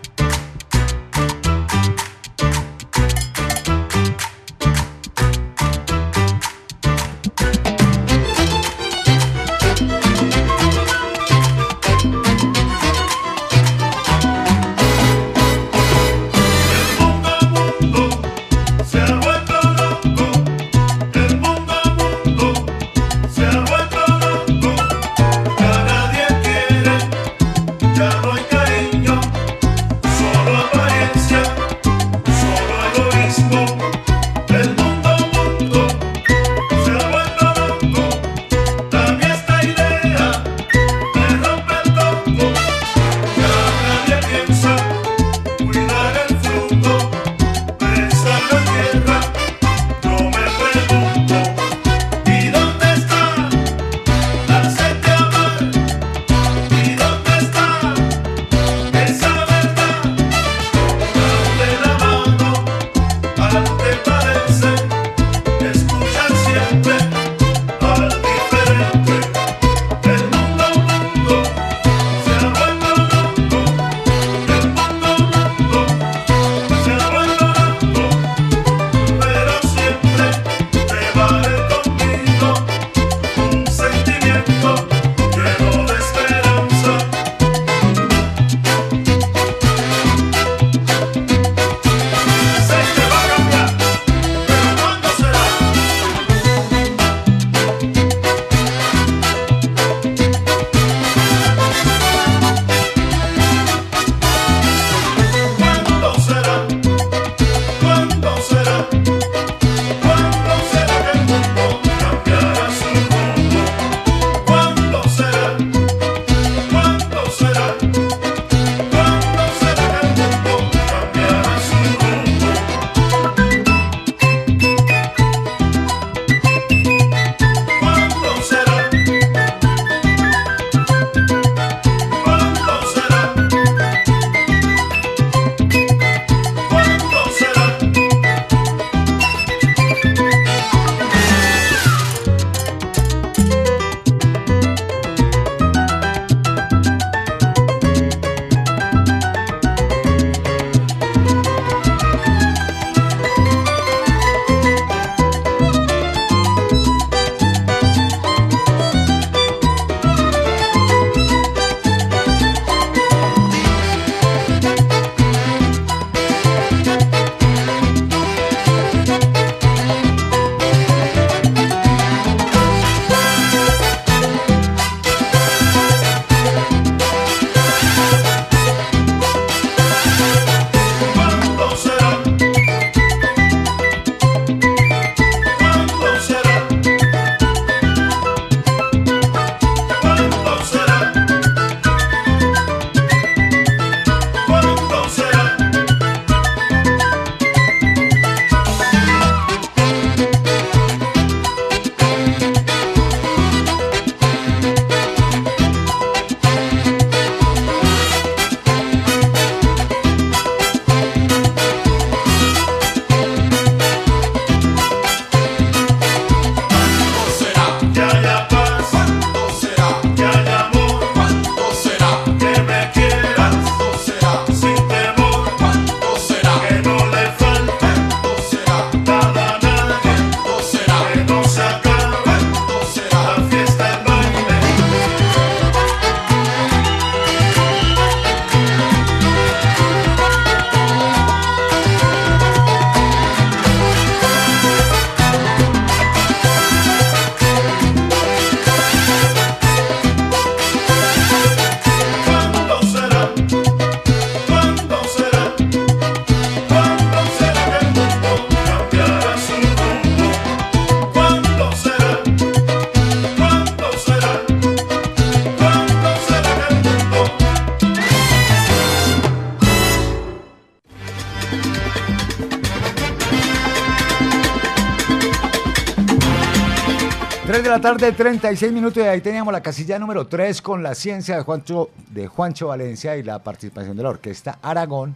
La tarde, 36 minutos, y ahí teníamos la casilla número 3 con la ciencia de Juancho, de Juancho Valencia y la participación de la orquesta Aragón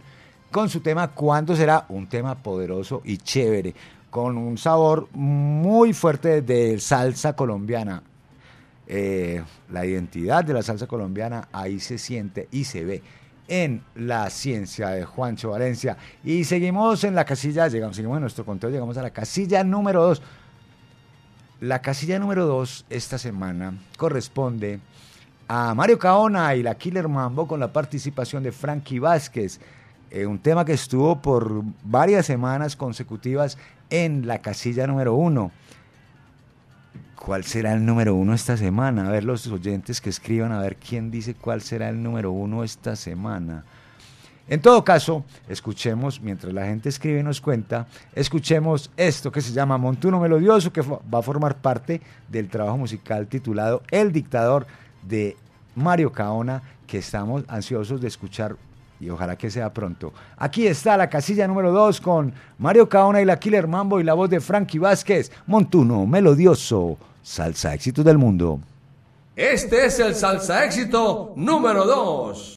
con su tema ¿Cuándo será? Un tema poderoso y chévere, con un sabor muy fuerte de salsa colombiana. Eh, la identidad de la salsa colombiana ahí se siente y se ve en la ciencia de Juancho Valencia. Y seguimos en la casilla, llegamos, seguimos en nuestro conteo, llegamos a la casilla número 2. La casilla número 2 esta semana corresponde a Mario Caona y la Killer Mambo con la participación de Frankie Vázquez. Eh, un tema que estuvo por varias semanas consecutivas en la casilla número 1. ¿Cuál será el número uno esta semana? A ver los oyentes que escriban, a ver quién dice cuál será el número uno esta semana. En todo caso, escuchemos, mientras la gente escribe y nos cuenta, escuchemos esto que se llama Montuno Melodioso, que va a formar parte del trabajo musical titulado El Dictador de Mario Caona, que estamos ansiosos de escuchar y ojalá que sea pronto. Aquí está la casilla número 2 con Mario Caona y la Killer Mambo y la voz de Frankie Vázquez, Montuno Melodioso, Salsa Éxito del Mundo. Este es el salsa éxito número 2.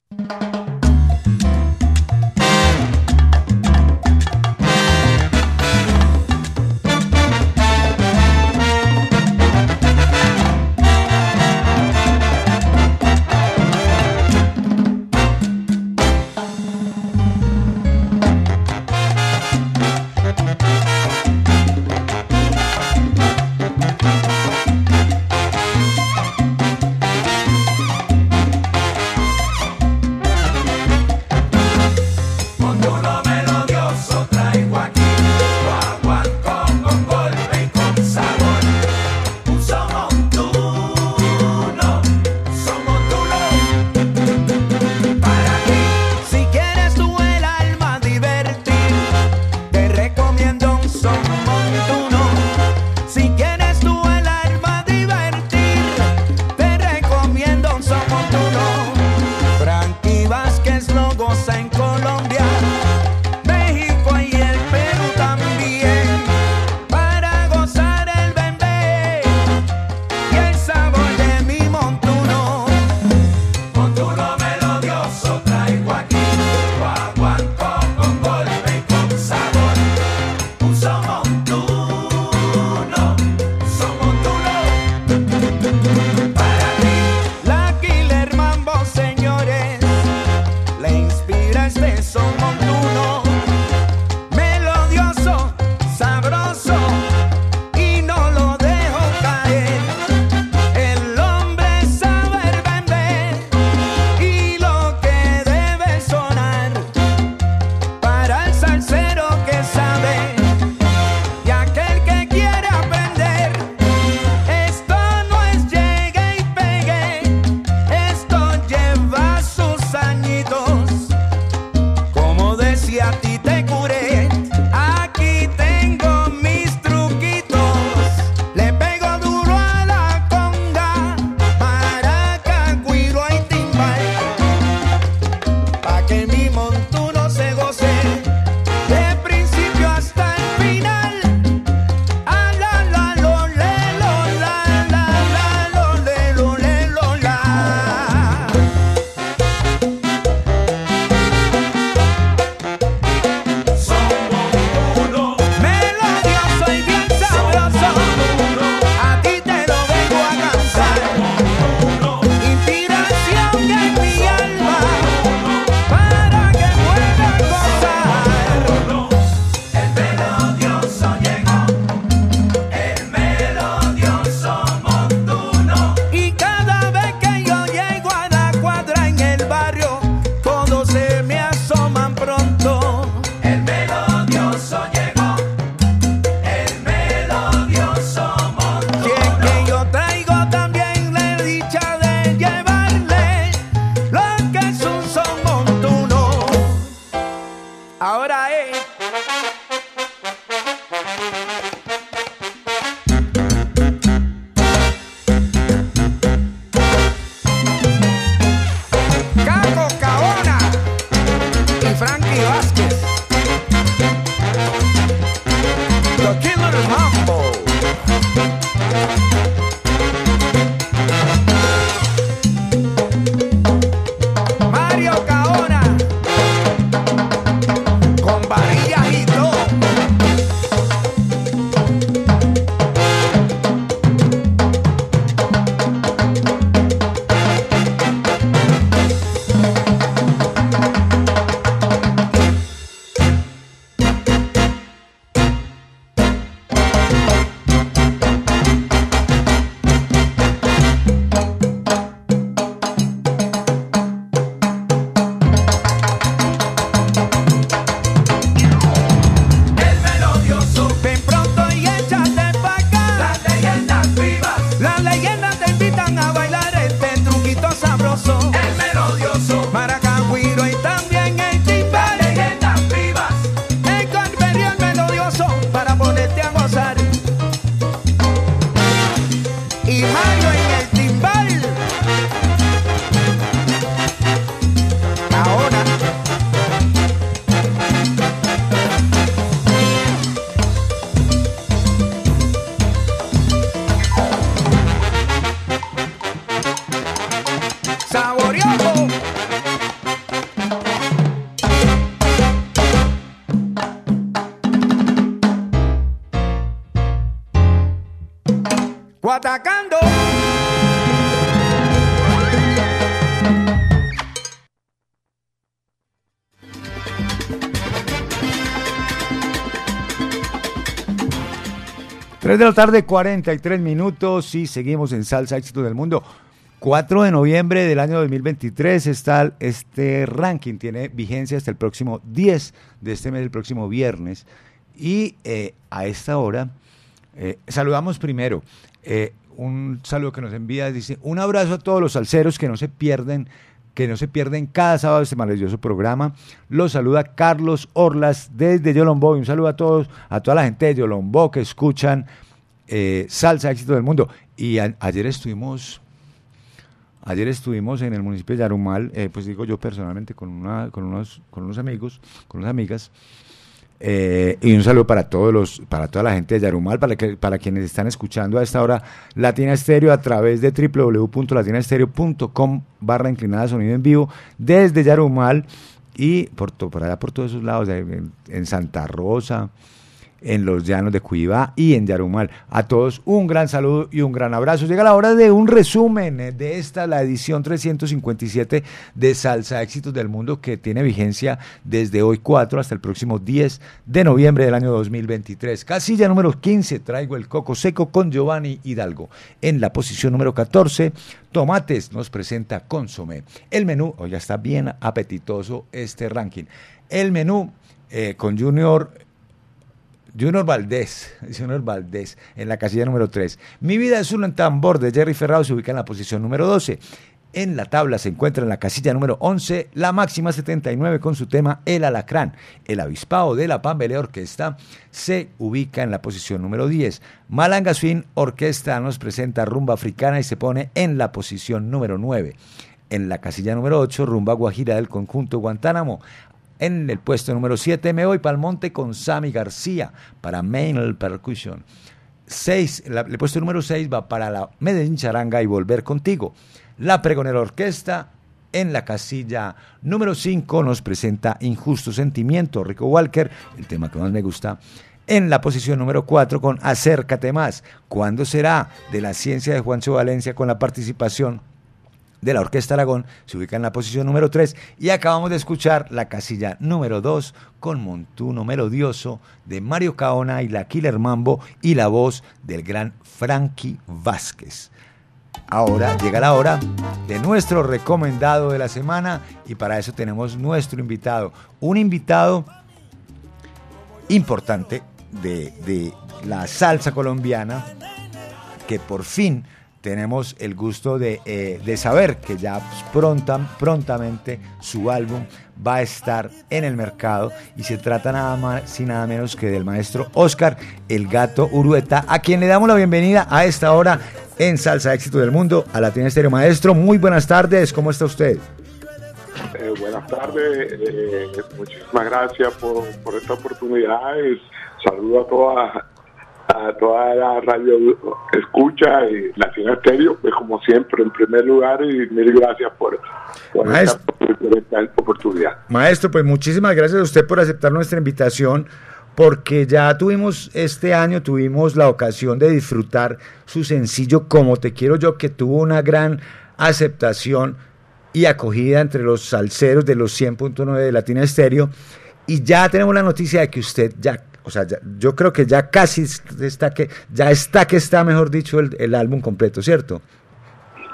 3 de la tarde, 43 minutos y seguimos en Salsa Éxito del Mundo. 4 de noviembre del año 2023 está este ranking, tiene vigencia hasta el próximo 10 de este mes, el próximo viernes. Y eh, a esta hora eh, saludamos primero eh, un saludo que nos envía, dice un abrazo a todos los salseros que no se pierden que no se pierden cada sábado este maravilloso programa. Los saluda Carlos Orlas desde Yolombó. Y un saludo a todos, a toda la gente de Yolombó que escuchan eh, Salsa Éxito del Mundo. Y ayer estuvimos Ayer estuvimos en el municipio de Yarumal, eh, pues digo yo personalmente, con, una, con, unos, con unos amigos, con unas amigas. eh, y un saludo para todos los, para toda la gente de Yarumal, para, que, para quienes están escuchando a esta hora Latina Estéreo a través de www.latinaestereo.com barra inclinada sonido en vivo desde Yarumal y por, por allá por todos esos lados, en Santa Rosa, en los llanos de Cuibá y en Yarumal. A todos un gran saludo y un gran abrazo. Llega la hora de un resumen de esta, la edición 357 de Salsa Éxitos del Mundo, que tiene vigencia desde hoy 4 hasta el próximo 10 de noviembre del año 2023. Casilla número 15, traigo el coco seco con Giovanni Hidalgo. En la posición número 14, Tomates nos presenta Consomé. El menú, hoy ya está bien apetitoso este ranking. El menú eh, con Junior Junior Valdés, Junior Valdés, en la casilla número 3. Mi vida es un tambor de Jerry Ferrao se ubica en la posición número 12. En la tabla se encuentra en la casilla número 11 la máxima 79 con su tema El Alacrán. El avispado de la Pambelea Orquesta se ubica en la posición número 10. Malanga Swing Orquesta nos presenta Rumba Africana y se pone en la posición número 9. En la casilla número 8, Rumba Guajira del conjunto Guantánamo. En el puesto número 7 me voy para el monte con Sammy García para Main Percussion. 6, el puesto número 6 va para la Medellín Charanga y Volver Contigo. La Pregonera Orquesta en la casilla número 5 nos presenta Injusto Sentimiento, Rico Walker, el tema que más me gusta. En la posición número 4 con Acércate Más. ¿Cuándo será? De la ciencia de Juancho Valencia con la participación de la Orquesta Aragón, se ubica en la posición número 3 y acabamos de escuchar la casilla número 2 con Montuno Melodioso de Mario Caona y la Killer Mambo y la voz del gran Frankie Vázquez. Ahora llega la hora de nuestro recomendado de la semana y para eso tenemos nuestro invitado, un invitado importante de, de la salsa colombiana que por fin tenemos el gusto de, eh, de saber que ya pronta, prontamente su álbum va a estar en el mercado y se trata nada más y nada menos que del maestro Oscar El Gato Urueta, a quien le damos la bienvenida a esta hora en Salsa Éxito del Mundo a Latina Estéreo. Maestro, muy buenas tardes, ¿cómo está usted? Eh, buenas tardes, eh, muchísimas gracias por, por esta oportunidad. saludo a toda, a toda la radio escucha y Latina Estéreo, pues como siempre, en primer lugar, y mil gracias por, por esta, por esta oportunidad. Maestro, pues muchísimas gracias a usted por aceptar nuestra invitación, porque ya tuvimos este año, tuvimos la ocasión de disfrutar su sencillo Como Te Quiero Yo, que tuvo una gran aceptación y acogida entre los salseros de los 100.9 de Latina Estéreo. Y ya tenemos la noticia de que usted ya, o sea, ya- yo creo que ya casi está que, ya está que está, mejor dicho, el, el álbum completo, ¿cierto?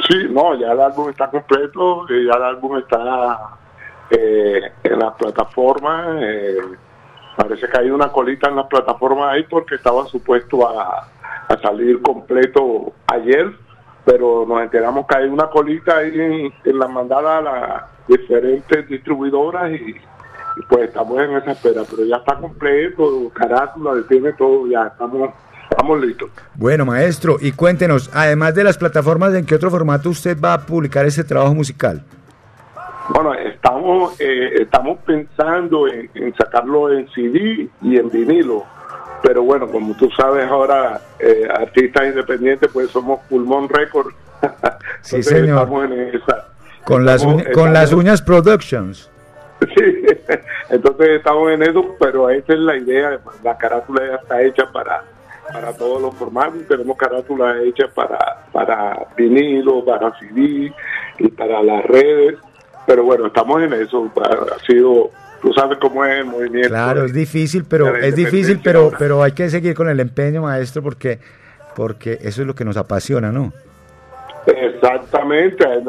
Sí, no, ya el álbum está completo, eh, ya el álbum está eh, en las plataformas. eh, parece que hay una colita en las plataformas ahí porque estaba supuesto a, a salir completo ayer, pero nos enteramos que hay una colita ahí en, en la mandada a las diferentes distribuidoras y, y pues estamos en esa espera, pero ya está completo, carátula, tiene todo, ya estamos, estamos listos. Bueno, maestro, y cuéntenos, además de las plataformas, ¿en qué otro formato usted va a publicar ese trabajo musical? Bueno, estamos eh, estamos pensando en, en sacarlo en CD y en vinilo, pero bueno, como tú sabes ahora, eh, artistas independientes, pues somos Pulmón Record. Sí, <laughs> señor. Estamos en esa. Con las, uña- con las uñas Productions. Sí, <laughs> entonces estamos en eso, pero esa es la idea. La carátula ya está hecha para, para todos los formatos. Tenemos carátulas hechas para, para vinilo, para CD y para las redes. Pero bueno, estamos en eso. Ha sido, tú sabes cómo es el movimiento. Claro, es difícil, pero es difícil, pero pero hay que seguir con el empeño, maestro, porque porque eso es lo que nos apasiona, ¿no? Exactamente, eh,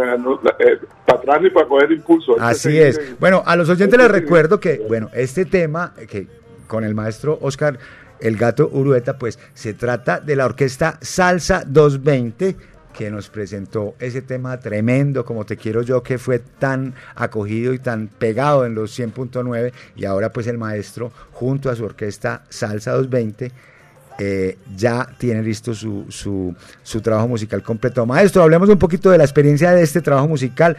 eh, para atrás ni para coger impulso. Que Así es. en- Bueno, a los oyentes les recuerdo que, bueno, este tema que con el maestro Oscar El Gato Urueta, pues se trata de la orquesta Salsa 220 que nos presentó ese tema tremendo como Te quiero yo que fue tan acogido y tan pegado en los 100.9 y ahora pues el maestro junto a su orquesta Salsa 220 eh, ya tiene listo su, su, trabajo musical completo. Maestro, hablemos un poquito de la experiencia de este trabajo musical.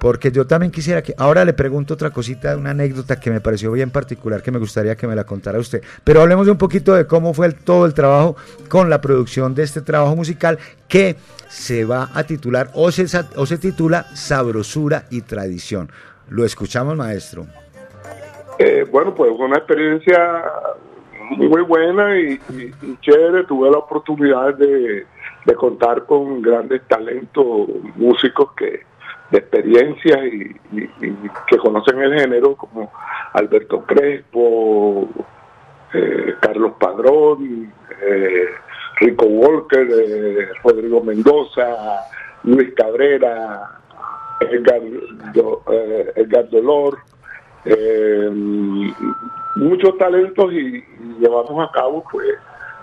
Porque yo también quisiera que, ahora le pregunto otra cosita, una anécdota que me pareció bien particular, que me gustaría que me la contara usted. Pero hablemos un poquito de cómo fue todo el trabajo con la producción de este trabajo musical que se va a titular o se, o se titula Sabrosura y Tradición. Lo escuchamos, maestro. Eh, bueno, pues fue una experiencia muy buena y, y- chévere. Tuve la oportunidad de, contar con grandes talentos músicos que de experiencia y, que conocen el género como Alberto Crespo, eh, Carlos Padrón, eh, Rico Walker, eh, Rodrigo Mendoza, Luis Cabrera, Edgar, Edgar Dolor, muchos talentos y, llevamos a cabo, pues,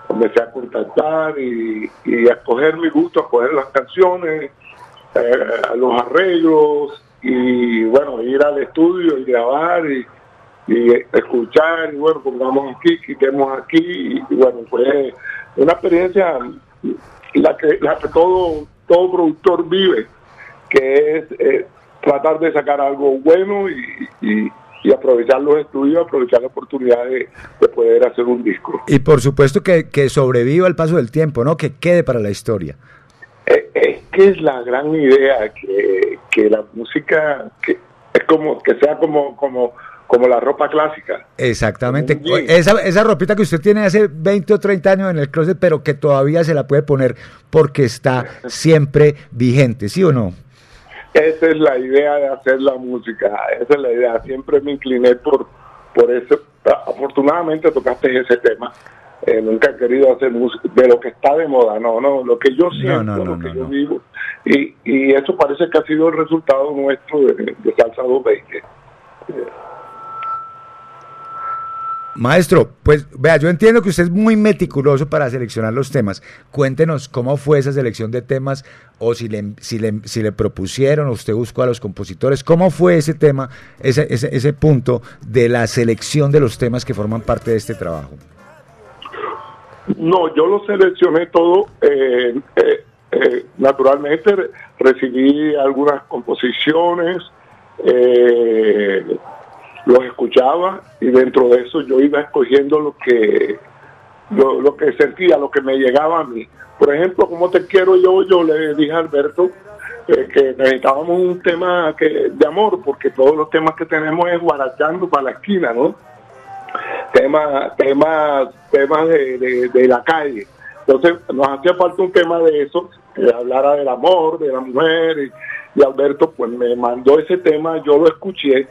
comencé a contactar y, y a escoger mi gusto, a escoger las canciones, eh, los arreglos y bueno, ir al estudio y grabar y, escuchar y bueno, pongamos aquí, quitemos aquí y, bueno, fue una experiencia la que, la que todo, todo productor vive, que es eh, tratar de sacar algo bueno y- y aprovechar los estudios, aprovechar la oportunidad de, de poder hacer un disco. Y por supuesto que, que sobreviva el paso del tiempo, ¿no? Que quede para la historia. Eh, Es que es la gran idea que, que la música que es como que sea como como como la ropa clásica. Exactamente. Esa, esa ropita que usted tiene hace 20 o 30 años en el closet, pero que todavía se la puede poner porque está <laughs> siempre vigente, ¿sí o no? Esa es la idea de hacer la música, esa es la idea. Siempre me incliné por, por eso. Afortunadamente tocaste ese tema. Eh, nunca he querido hacer música de lo que está de moda, no, no, lo que yo siento, no, no, lo que no, yo vivo. Y, y eso parece que ha sido el resultado nuestro de, de Salsa 220. Maestro, pues vea, yo entiendo que usted es muy meticuloso para seleccionar los temas. Cuéntenos cómo fue esa selección de temas o si le, si le, si le propusieron o usted buscó a los compositores. ¿Cómo fue ese tema, ese, ese, ese punto de la selección de los temas que forman parte de este trabajo? No, yo lo seleccioné todo. eh, eh, eh, naturalmente re- recibí algunas composiciones, eh, los escuchaba y dentro de eso yo iba escogiendo lo que lo, lo que sentía, lo que me llegaba a mí. Por ejemplo, como te quiero yo, yo le dije a Alberto eh, que necesitábamos un tema que, de amor, porque todos los temas que tenemos es guarachando para la esquina, ¿no? temas temas temas de, de- la calle entonces nos hacía falta un tema de eso que hablara del amor de la mujer y Alberto pues me mandó ese tema yo lo escuché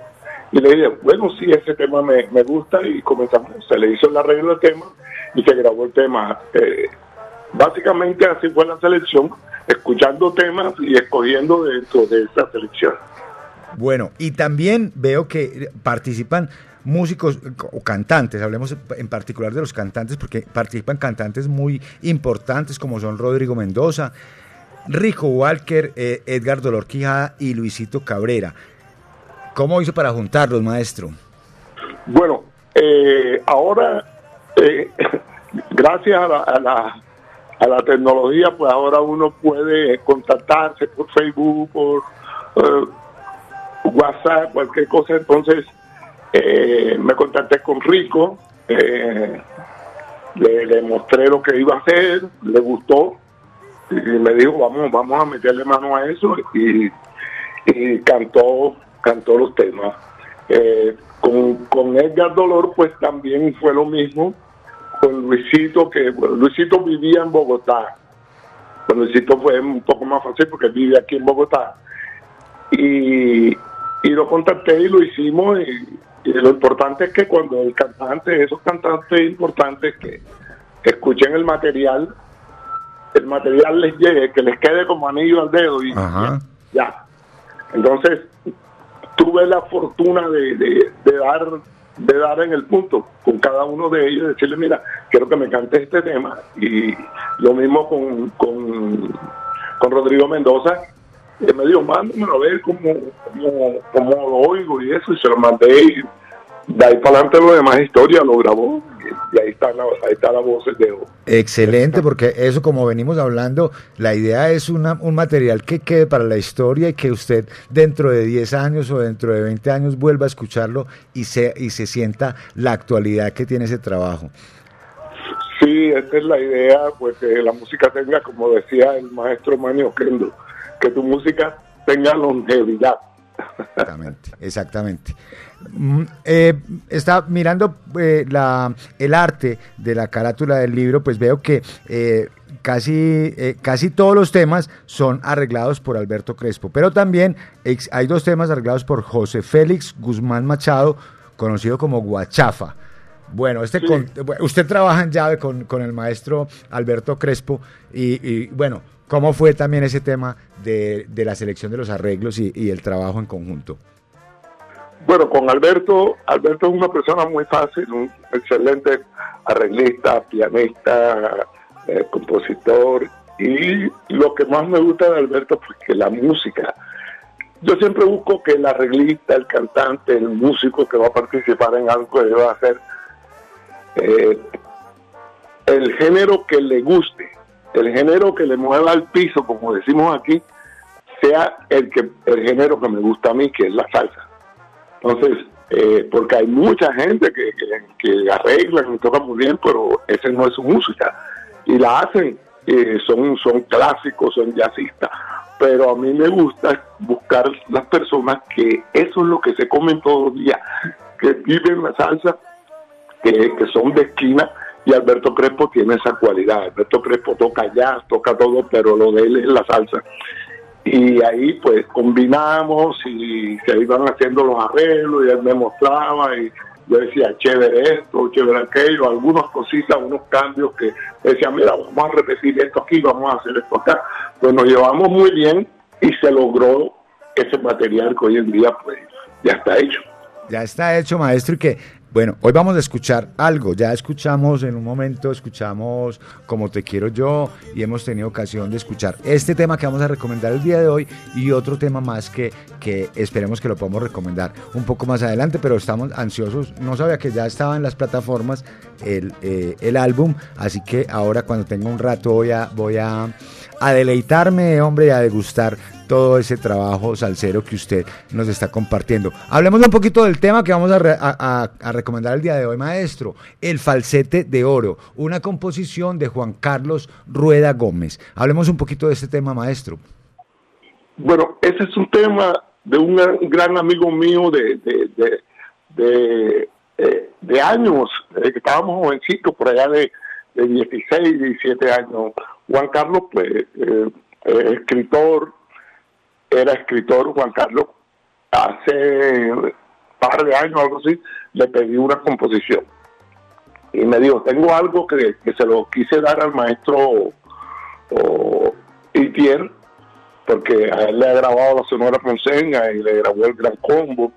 y le dije bueno sí ese tema me, me gusta y comenzamos se le hizo el arreglo del tema y se grabó el tema Eh, básicamente así fue la selección escuchando temas y escogiendo dentro de esa selección Bueno, y también veo que participan músicos o cantantes, hablemos en particular de los cantantes, porque participan cantantes muy importantes como son Rodrigo Mendoza, Rico Walker, eh, Edgar Dolor Quijada y Luisito Cabrera. ¿Cómo hizo para juntarlos, maestro? Bueno, eh, ahora, eh, <laughs> gracias a la, a, la, a la tecnología, pues ahora uno puede contactarse por Facebook, por eh, WhatsApp, cualquier cosa. Entonces, me contacté con Rico, le, mostré lo que iba a hacer, le gustó y me dijo, vamos, vamos a meterle mano a eso. Y cantó, cantó los temas. Eh, con, con Edgar Dolor, pues también fue lo mismo. Con Luisito, que bueno, Luisito vivía en Bogotá. Con Luisito fue un poco más fácil porque vive aquí en Bogotá. Y, y lo contacté y lo hicimos. Y, y lo importante es que cuando el cantante, esos cantantes importantes que escuchen el material, el material les llegue, que les quede como anillo al dedo y Ajá. ya. Entonces, tuve la fortuna de, de- dar de dar en el punto con cada uno de ellos, decirle, mira, quiero que me cantes este tema. Y lo mismo con, con, con Rodrigo Mendoza, que me dijo, mándamelo a ver cómo, cómo, cómo lo oigo y eso, y se lo mandé. Y de ahí para adelante lo demás historia lo grabó, y, ahí está la, ahí está la voz de Excelente, porque eso como venimos hablando, la idea es una- un material que quede para la historia y que usted dentro de 10 años o dentro de 20 años vuelva a escucharlo y se, y se sienta la actualidad que tiene ese trabajo. Sí, esa es la idea, pues que la música tenga, como decía el maestro Manio Kendo, que tu música tenga longevidad. Exactamente, exactamente. Mm, eh, está mirando eh, la, el arte de la carátula del libro, pues veo que eh, casi, eh, casi todos los temas son arreglados por Alberto Crespo, pero también ex- hay dos temas arreglados por José Félix Guzmán Machado, conocido como Guachafa. Bueno, este con- usted trabaja en llave con, con el maestro Alberto Crespo y, y, bueno, ¿cómo fue también ese tema de, de la selección de los arreglos y, el trabajo en conjunto? Bueno, con Alberto, Alberto es una persona muy fácil, un excelente arreglista, pianista, eh, compositor. Y lo que más me gusta de Alberto es que la música. Yo siempre busco que el arreglista, el cantante, el músico que va a participar en algo que deba hacer eh, el género que le guste, el género que le mueva al piso, como decimos aquí, sea el que el género que me gusta a mí, que es la salsa. Entonces, eh, porque hay mucha gente que, que, que arreglan y tocan muy bien, pero ese no es su música. Y la hacen, eh, son, son clásicos, son jazzistas. Pero a mí me gusta buscar las personas que eso es lo que se comen todos los días, que viven la salsa, que, que son de esquina. Y Alberto Crespo tiene esa cualidad. Alberto Crespo toca jazz, toca todo, pero lo de él es la salsa y ahí pues combinamos y se iban haciendo los arreglos y él me mostraba y yo decía chévere esto, chévere aquello, algunas cositas, unos cambios que decía mira vamos a repetir esto aquí, vamos a hacer esto acá, pues nos llevamos muy bien y se logró ese material que hoy en día pues ya está hecho. Ya está hecho, maestro, y que, bueno, hoy vamos a escuchar algo. Ya escuchamos en un momento, escuchamos Como Te Quiero Yo, y hemos tenido ocasión de escuchar este tema que vamos a recomendar el día de hoy y otro tema más que, que esperemos que lo podamos recomendar un poco más adelante, pero estamos ansiosos. No sabía que ya estaba en las plataformas el, eh, el álbum, así que ahora cuando tenga un rato voy a, voy a, a deleitarme, hombre, y a degustar todo ese trabajo salsero que usted nos está compartiendo. Hablemos un poquito del tema que vamos a, re- a- recomendar el día de hoy, maestro. El falsete de oro, una composición de Juan Carlos Rueda Gómez. Hablemos un poquito de este tema, maestro. Bueno, ese es un tema de un gran, amigo mío de, de, de, de, eh, de años, que estábamos jovencitos, por allá de, de 16, 17 años. Juan Carlos, pues, eh, eh, escritor, era escritor Juan Carlos. Hace un par de años, algo así, le pedí una composición. Y me dijo, tengo algo que, que se lo quise dar al maestro Itier, porque a él le ha grabado la Sonora Ponceña y le grabó el Gran Combo.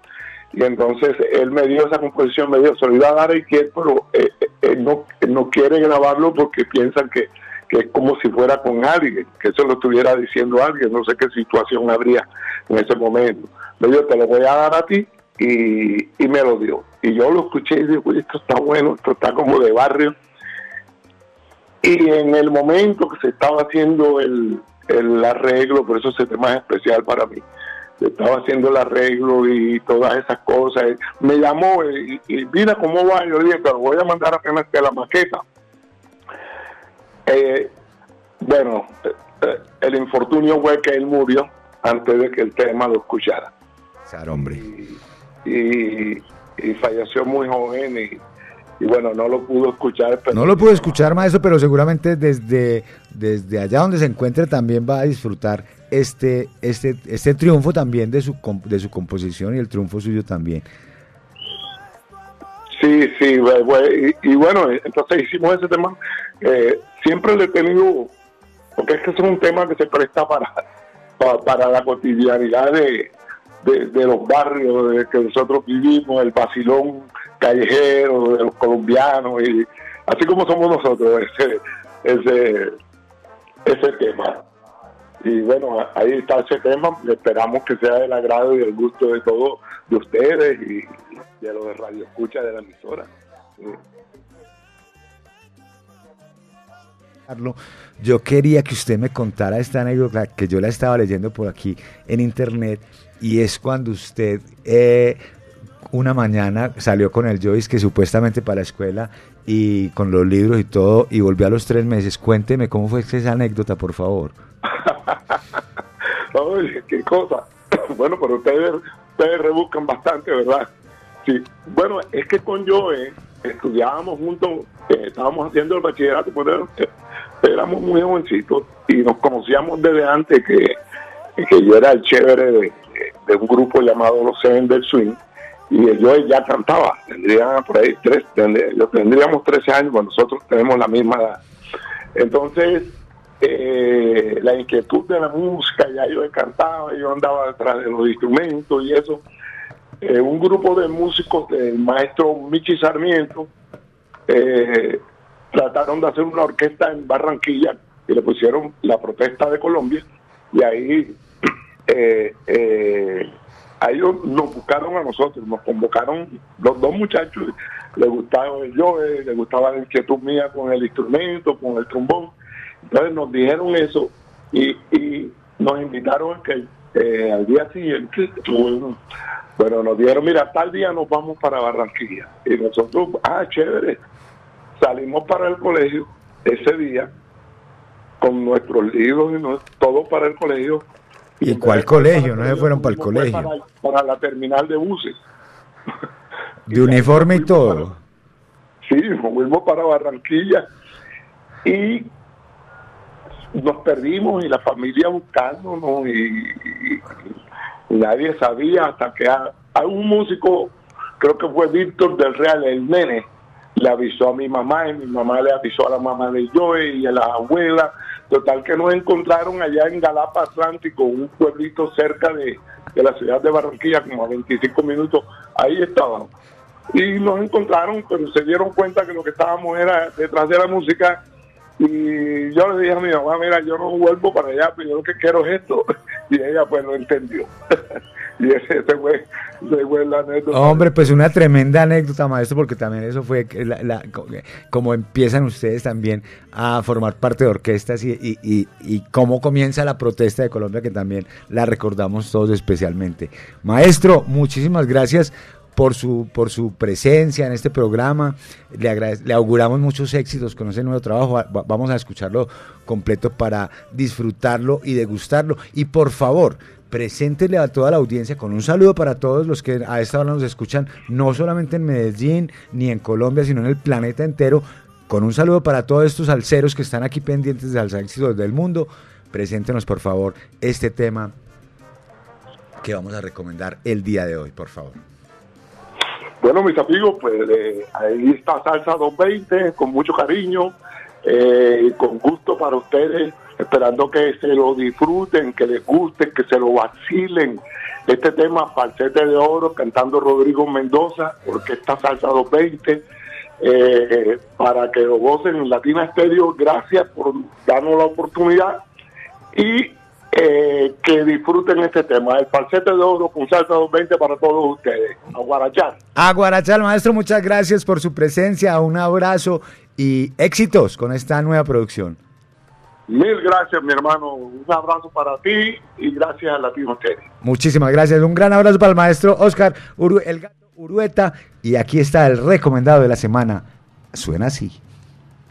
Y entonces él me dio esa composición, me dijo, se lo iba a dar a Itier, pero eh, él, no, no quiere grabarlo porque piensan que, que es como si fuera con alguien, que eso lo estuviera diciendo alguien, no sé qué situación habría en ese momento. Me dijo, te lo voy a dar a ti y, me lo dio. Y yo lo escuché y dije, "Uy, esto está bueno, esto está como de barrio. Y en el momento que se estaba haciendo el, arreglo, por eso ese tema es especial para mí, se estaba haciendo el arreglo y todas esas cosas, me llamó y, y mira cómo va, yo dije, te lo voy a mandar apenas que la maqueta. Eh, bueno, eh, eh, el infortunio fue que él murió antes de que el tema lo escuchara. Claro, hombre. Y, y falleció muy joven y, y bueno, no lo pudo escuchar. Pero No lo pude escuchar, maestro, pero seguramente desde, desde allá donde se encuentre también va a disfrutar este, este, este triunfo también de su, de su composición y el triunfo suyo también. Sí, sí, y, y bueno, entonces hicimos ese tema. Eh, siempre le he tenido, porque es que es un tema que se presta para, pa- para, la cotidianidad de, de, de los barrios de que nosotros vivimos, el vacilón callejero de los colombianos, y así como somos nosotros, <laughs> ese, ese, ese tema. Y bueno, ahí está ese tema, esperamos que sea del agrado y del gusto de todos, de ustedes y de los de Radio Escucha de la emisora. Carlos, Yo quería que usted me contara esta anécdota que yo la estaba leyendo por aquí en internet y es cuando usted eh, una mañana salió con el Joyce que supuestamente para la escuela y con los libros y todo y volvió a los tres meses. Cuénteme cómo fue esa anécdota, por favor. <laughs> Oye, qué cosa. <coughs> Bueno, pero ustedes, ustedes rebuscan bastante, ¿verdad? Sí. Bueno, es que con Joe estudiábamos juntos, eh, estábamos haciendo el bachillerato, eh, éramos muy jovencitos y nos conocíamos desde antes que, que yo era el chévere de, un grupo llamado Los Seven del Swing y Joe ya cantaba, tendría por ahí tres, tendría- yo tendríamos 13 años cuando nosotros tenemos la misma edad. Entonces, eh, la inquietud de la música, ya yo cantaba, yo andaba detrás de los instrumentos y eso. Eh, un grupo de músicos del maestro Michi Sarmiento eh, trataron de hacer una orquesta en Barranquilla y le pusieron la protesta de Colombia y ahí <clears throat> eh, eh, ellos nos buscaron a nosotros, nos convocaron los dos muchachos, les gustaba el yo, les gustaba la inquietud mía con el instrumento, con el trombón. Entonces nos dijeron eso y nos invitaron a que eh, al día siguiente, bueno, nos dijeron, mira, tal día nos vamos para Barranquilla. Y nosotros, ah, chévere, salimos para el colegio ese día con nuestros libros y no- todo para el colegio. ¿Y cuál colegio? No se fueron para el Fue colegio. Para, para la terminal de buses. De uniforme y <laughs> todo. Sí, nos fuimos para Barranquilla y nos perdimos y la familia buscándonos y, nadie sabía hasta que a, a un músico, creo que fue Víctor del Real, el nene, le avisó a mi mamá y mi mamá le avisó a la mamá de Joey y a la abuela. Total que nos encontraron allá en Galapa Atlántico, un pueblito cerca de, de la ciudad de Barranquilla, como a 25 minutos. Ahí estábamos. Y nos encontraron, pero se dieron cuenta que lo que estábamos era detrás de la música. Y yo le dije a mi mamá, mira, yo no vuelvo para allá, pero yo lo que quiero es esto. <laughs> Y ella pues lo entendió. <laughs> y ese, fue, ese la anécdota. Hombre, pues una tremenda anécdota, maestro, porque también eso fue la- la- co- como empiezan ustedes también a formar parte de orquestas y, y- y- y cómo comienza la protesta de Colombia, que también la recordamos todos especialmente. Maestro, muchísimas gracias por su, por su presencia en este programa. Le, le auguramos muchos éxitos con ese nuevo trabajo. Va- va- Vamos a escucharlo completo para disfrutarlo y degustarlo. Y por favor, preséntele a toda la audiencia con un saludo para todos los que a esta hora nos escuchan, no solamente en Medellín ni en Colombia, sino en el planeta entero. Con un saludo para todos estos salseros que están aquí pendientes de salsa éxitos del mundo. Preséntenos, por favor, este tema que vamos a recomendar el día de hoy, por favor. Bueno, mis amigos, pues eh, ahí está Salsa 220, con mucho cariño, eh, con gusto para ustedes, esperando que se lo disfruten, que les guste, que se lo vacilen. Este tema, Falsete de Oro, cantando Rodrigo Mendoza, Orquesta Salsa 220, eh, para que lo gocen en Latina Estéreo. Gracias por darnos la oportunidad y eh, que disfruten este tema, el Falsete de Oro con Salsa 220 para todos ustedes. A Guarachar. A Guarachal, maestro, muchas gracias por su presencia, un abrazo y éxitos con esta nueva producción. Mil gracias, mi hermano. Un abrazo para ti y gracias a Latino Estéreo. Muchísimas gracias, un gran abrazo para el maestro Oscar Uru- el gato Urueta y aquí está el recomendado de la semana. Suena así.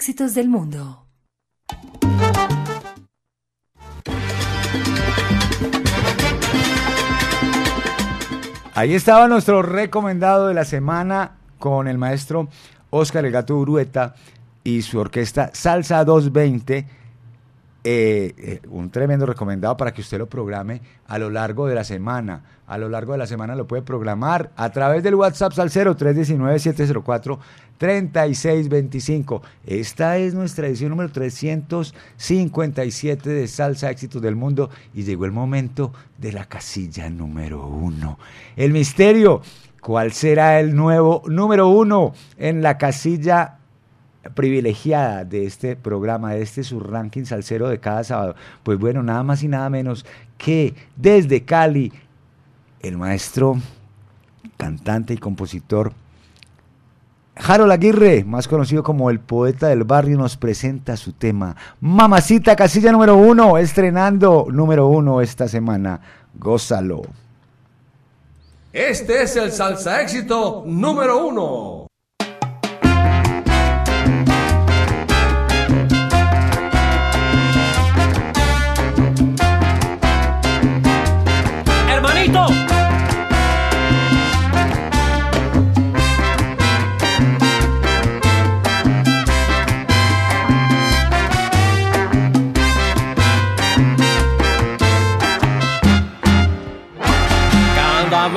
Éxitos del Mundo. Ahí estaba nuestro recomendado de la semana con el maestro Oscar El Gato Urueta y su orquesta Salsa 220. Eh, eh, un tremendo recomendado para que usted lo programe a lo largo de la semana. A lo largo de la semana lo puede programar a través del WhatsApp Salcero 319-704-3625. Esta es nuestra edición número 357 de Salsa Éxitos del Mundo y llegó el momento de la casilla número uno. El misterio, ¿cuál será el nuevo número uno en la casilla privilegiada de este programa, de este su ranking salsero de cada sábado? Pues bueno, nada más y nada menos que desde Cali, el maestro, cantante y compositor Harold Aguirre, más conocido como el poeta del barrio, nos presenta su tema Mamacita, casilla número uno, estrenando número uno esta semana. Gózalo. Este es el salsa éxito número uno.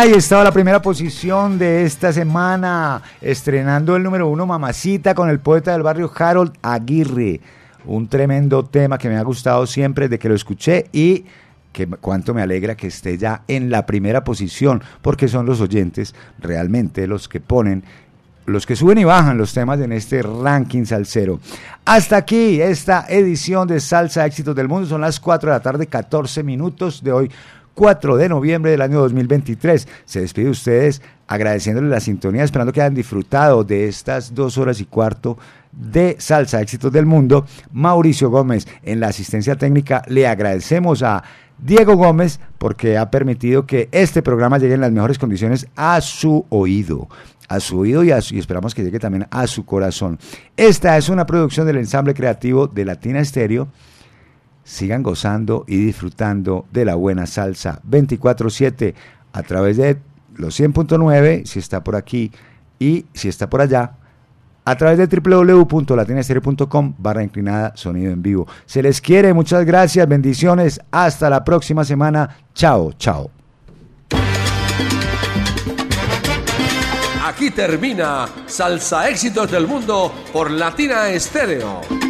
Ahí estaba la primera posición de esta semana, estrenando el número uno Mamacita con el poeta del barrio Harold Aguirre. Un tremendo tema que me ha gustado siempre desde que lo escuché y que cuánto me alegra que esté ya en la primera posición, porque son los oyentes realmente los que ponen los que suben y bajan los temas en este ranking salsero. Hasta aquí esta edición de Salsa Éxitos del Mundo. Son las 4 de la tarde, 14 minutos de hoy, 4 de noviembre del año 2023. Se despide de ustedes agradeciéndoles la sintonía, esperando que hayan disfrutado de estas dos horas y cuarto de Salsa Éxitos del Mundo. Mauricio Gómez en la asistencia técnica. Le agradecemos a Diego Gómez porque ha permitido que este programa llegue en las mejores condiciones a su oído a su oído y, y esperamos que llegue también a su corazón. Esta es una producción del ensamble creativo de Latina Estéreo. Sigan gozando y disfrutando de la buena salsa 24/7 a través de los 100.9 si está por aquí y si está por allá a través de www.latinaestereo.com barra inclinada sonido en vivo. Se les quiere, muchas gracias, bendiciones, hasta la próxima semana. Chao, chao. Aquí termina Salsa Éxitos del Mundo por Latina Estéreo.